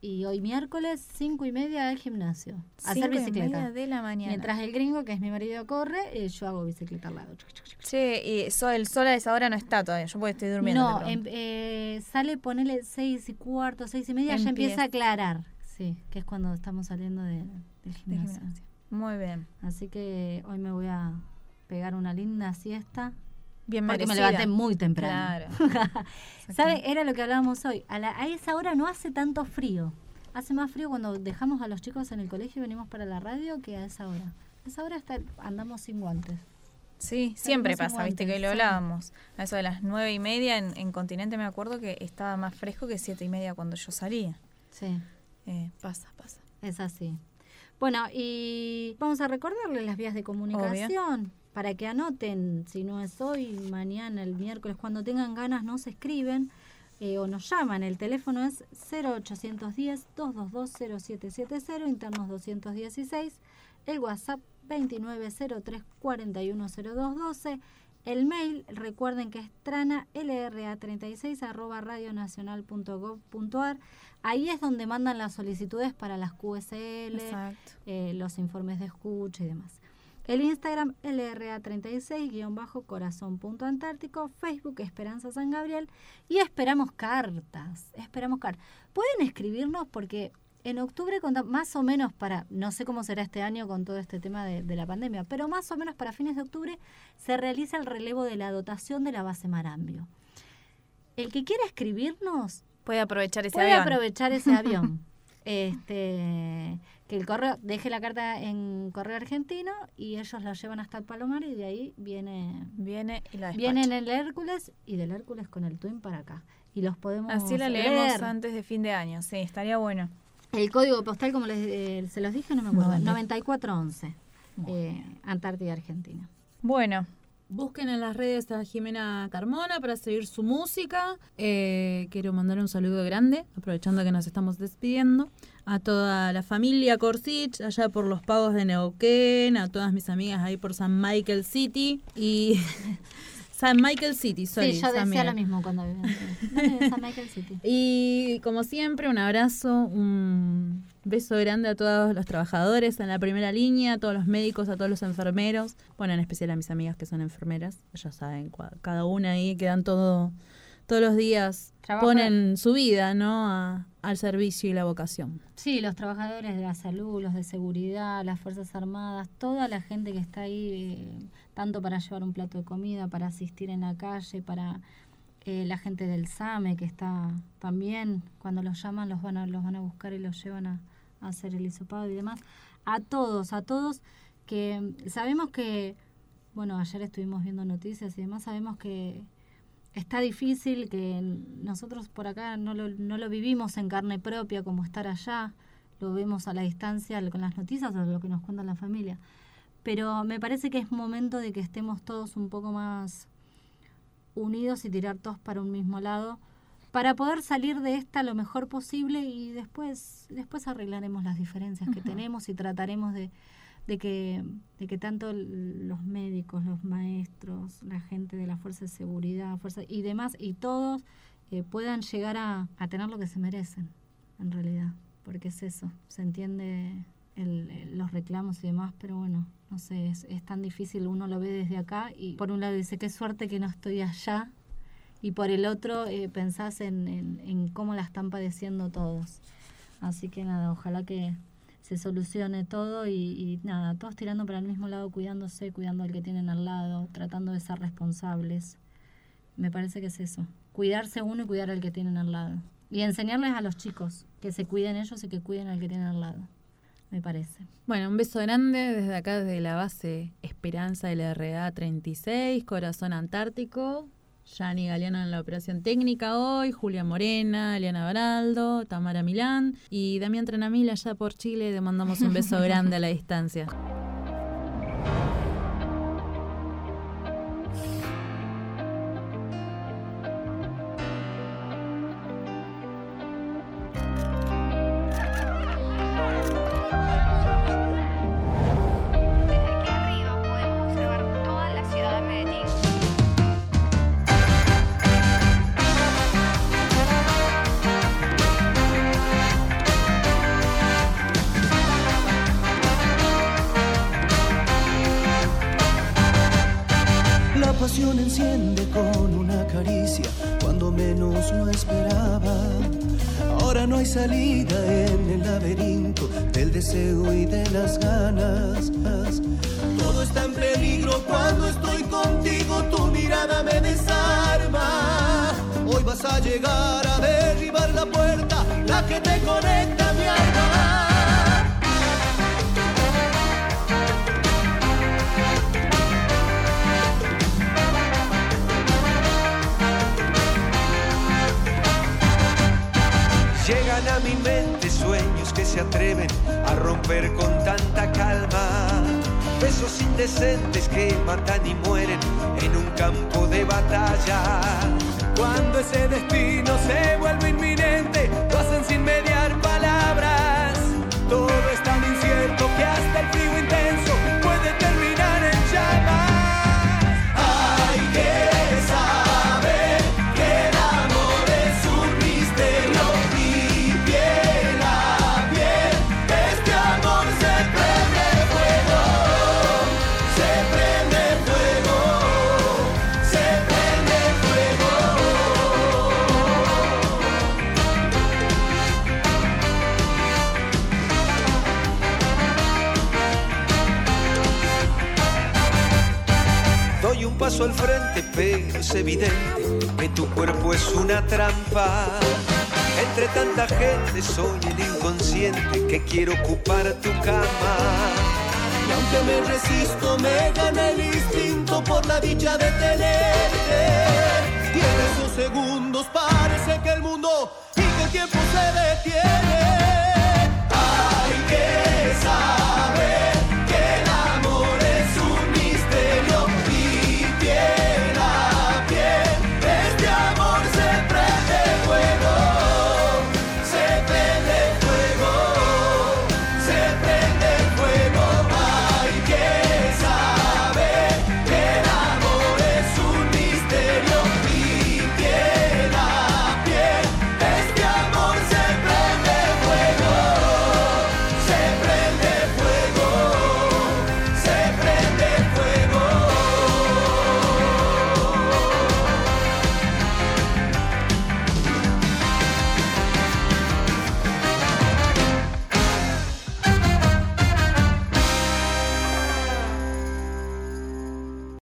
y hoy miércoles, cinco y media al gimnasio. A Cinco hacer y bicicleta. media de la mañana. Mientras el gringo, que es mi marido, corre, eh, yo hago bicicleta al lado. Che, y so- el sol a esa hora no está todavía, yo porque estoy durmiendo. No, em- eh, sale ponerle seis y cuarto, seis y media, ya empieza a aclarar. Sí, que es cuando estamos saliendo de- del gimnasio. gimnasio. Muy bien. Así que hoy me voy a pegar una linda siesta. Bien Porque me levanté muy temprano. Claro. ¿Sabe? Era lo que hablábamos hoy. A, la- a esa hora no hace tanto frío. Hace más frío cuando dejamos a los chicos en el colegio y venimos para la radio que a esa hora. A esa hora está, andamos sin guantes. Sí, siempre pasa, viste que lo hablábamos. A eso de las nueve y media en, en Continente me acuerdo que estaba más fresco que siete y media cuando yo salía. Sí. Eh, pasa, pasa. Es así. Bueno, y vamos a recordarles las vías de comunicación para que anoten, si no es hoy, mañana, el miércoles, cuando tengan ganas nos escriben eh, o nos llaman. El teléfono es 0810-222-0770, internos 216, el WhatsApp 2903-410212. El mail, recuerden que es trana lra36 arroba radionacional.gov.ar. Ahí es donde mandan las solicitudes para las QSL, eh, los informes de escucha y demás. El Instagram LRA36-corazón.antártico, Facebook Esperanza San Gabriel y esperamos cartas, esperamos cartas. Pueden escribirnos porque en octubre, más o menos para, no sé cómo será este año con todo este tema de, de la pandemia, pero más o menos para fines de octubre se realiza el relevo de la dotación de la base Marambio. El que quiera escribirnos Puede aprovechar ese puede avión. aprovechar ese avión. este que el correo deje la carta en correo argentino y ellos la llevan hasta el Palomar y de ahí viene viene y la viene en el Hércules y del Hércules con el Twin para acá y los podemos Así la leemos leer. antes de fin de año. Sí, estaría bueno. El código postal, como les, eh, se los dije, no me acuerdo. Vale. 9411. Eh, Antártida, Argentina. Bueno. Busquen en las redes a Jimena Carmona para seguir su música. Eh, quiero mandar un saludo grande, aprovechando que nos estamos despidiendo, a toda la familia Corsich, allá por los pagos de Neuquén, a todas mis amigas ahí por San Michael City y San Michael City, sorry, sí, yo decía lo mismo cuando vivía en San Michael City. Y como siempre, un abrazo, un beso grande a todos los trabajadores en la primera línea, a todos los médicos, a todos los enfermeros. Bueno, en especial a mis amigas que son enfermeras. Ya saben, cada una ahí que dan todo, todos los días, ponen su vida, ¿no? A- al servicio y la vocación. Sí, los trabajadores de la salud, los de seguridad, las Fuerzas Armadas, toda la gente que está ahí, eh, tanto para llevar un plato de comida, para asistir en la calle, para eh, la gente del SAME que está también, cuando los llaman los van a, los van a buscar y los llevan a, a hacer el hisopado y demás. A todos, a todos que sabemos que, bueno, ayer estuvimos viendo noticias y demás, sabemos que está difícil, que nosotros por acá no lo, no lo vivimos en carne propia como estar allá, lo vemos a la distancia con las noticias o lo que nos cuenta la familia. Pero me parece que es momento de que estemos todos un poco más unidos y tirar todos para un mismo lado para poder salir de esta lo mejor posible y después después arreglaremos las diferencias que tenemos y trataremos de, de que de que tanto los médicos, los maestros, la gente de la fuerza de seguridad, fuerza y demás y todos eh, puedan llegar a, a tener lo que se merecen en realidad, porque es eso, se entiende el- los reclamos y demás, pero bueno, no sé, es, es tan difícil, uno lo ve desde acá y por un lado dice, qué suerte que no estoy allá, y por el otro eh, pensás en, en, en cómo la están padeciendo todos. Así que nada, ojalá que se solucione todo y, y nada, todos tirando para el mismo lado, cuidándose, cuidando al que tienen al lado, tratando de ser responsables. Me parece que es eso, cuidarse uno y cuidar al que tienen al lado. Y enseñarles a los chicos que se cuiden ellos y que cuiden al que tienen al lado, me parece. Bueno, un beso grande desde acá, desde la base Esperanza LRA 36, Corazón Antártico. Yani Galeano en la operación técnica hoy, Julia Morena, Eliana Baraldo, Tamara Milán y Damián Trenamil allá por Chile. Le mandamos un beso grande a la distancia.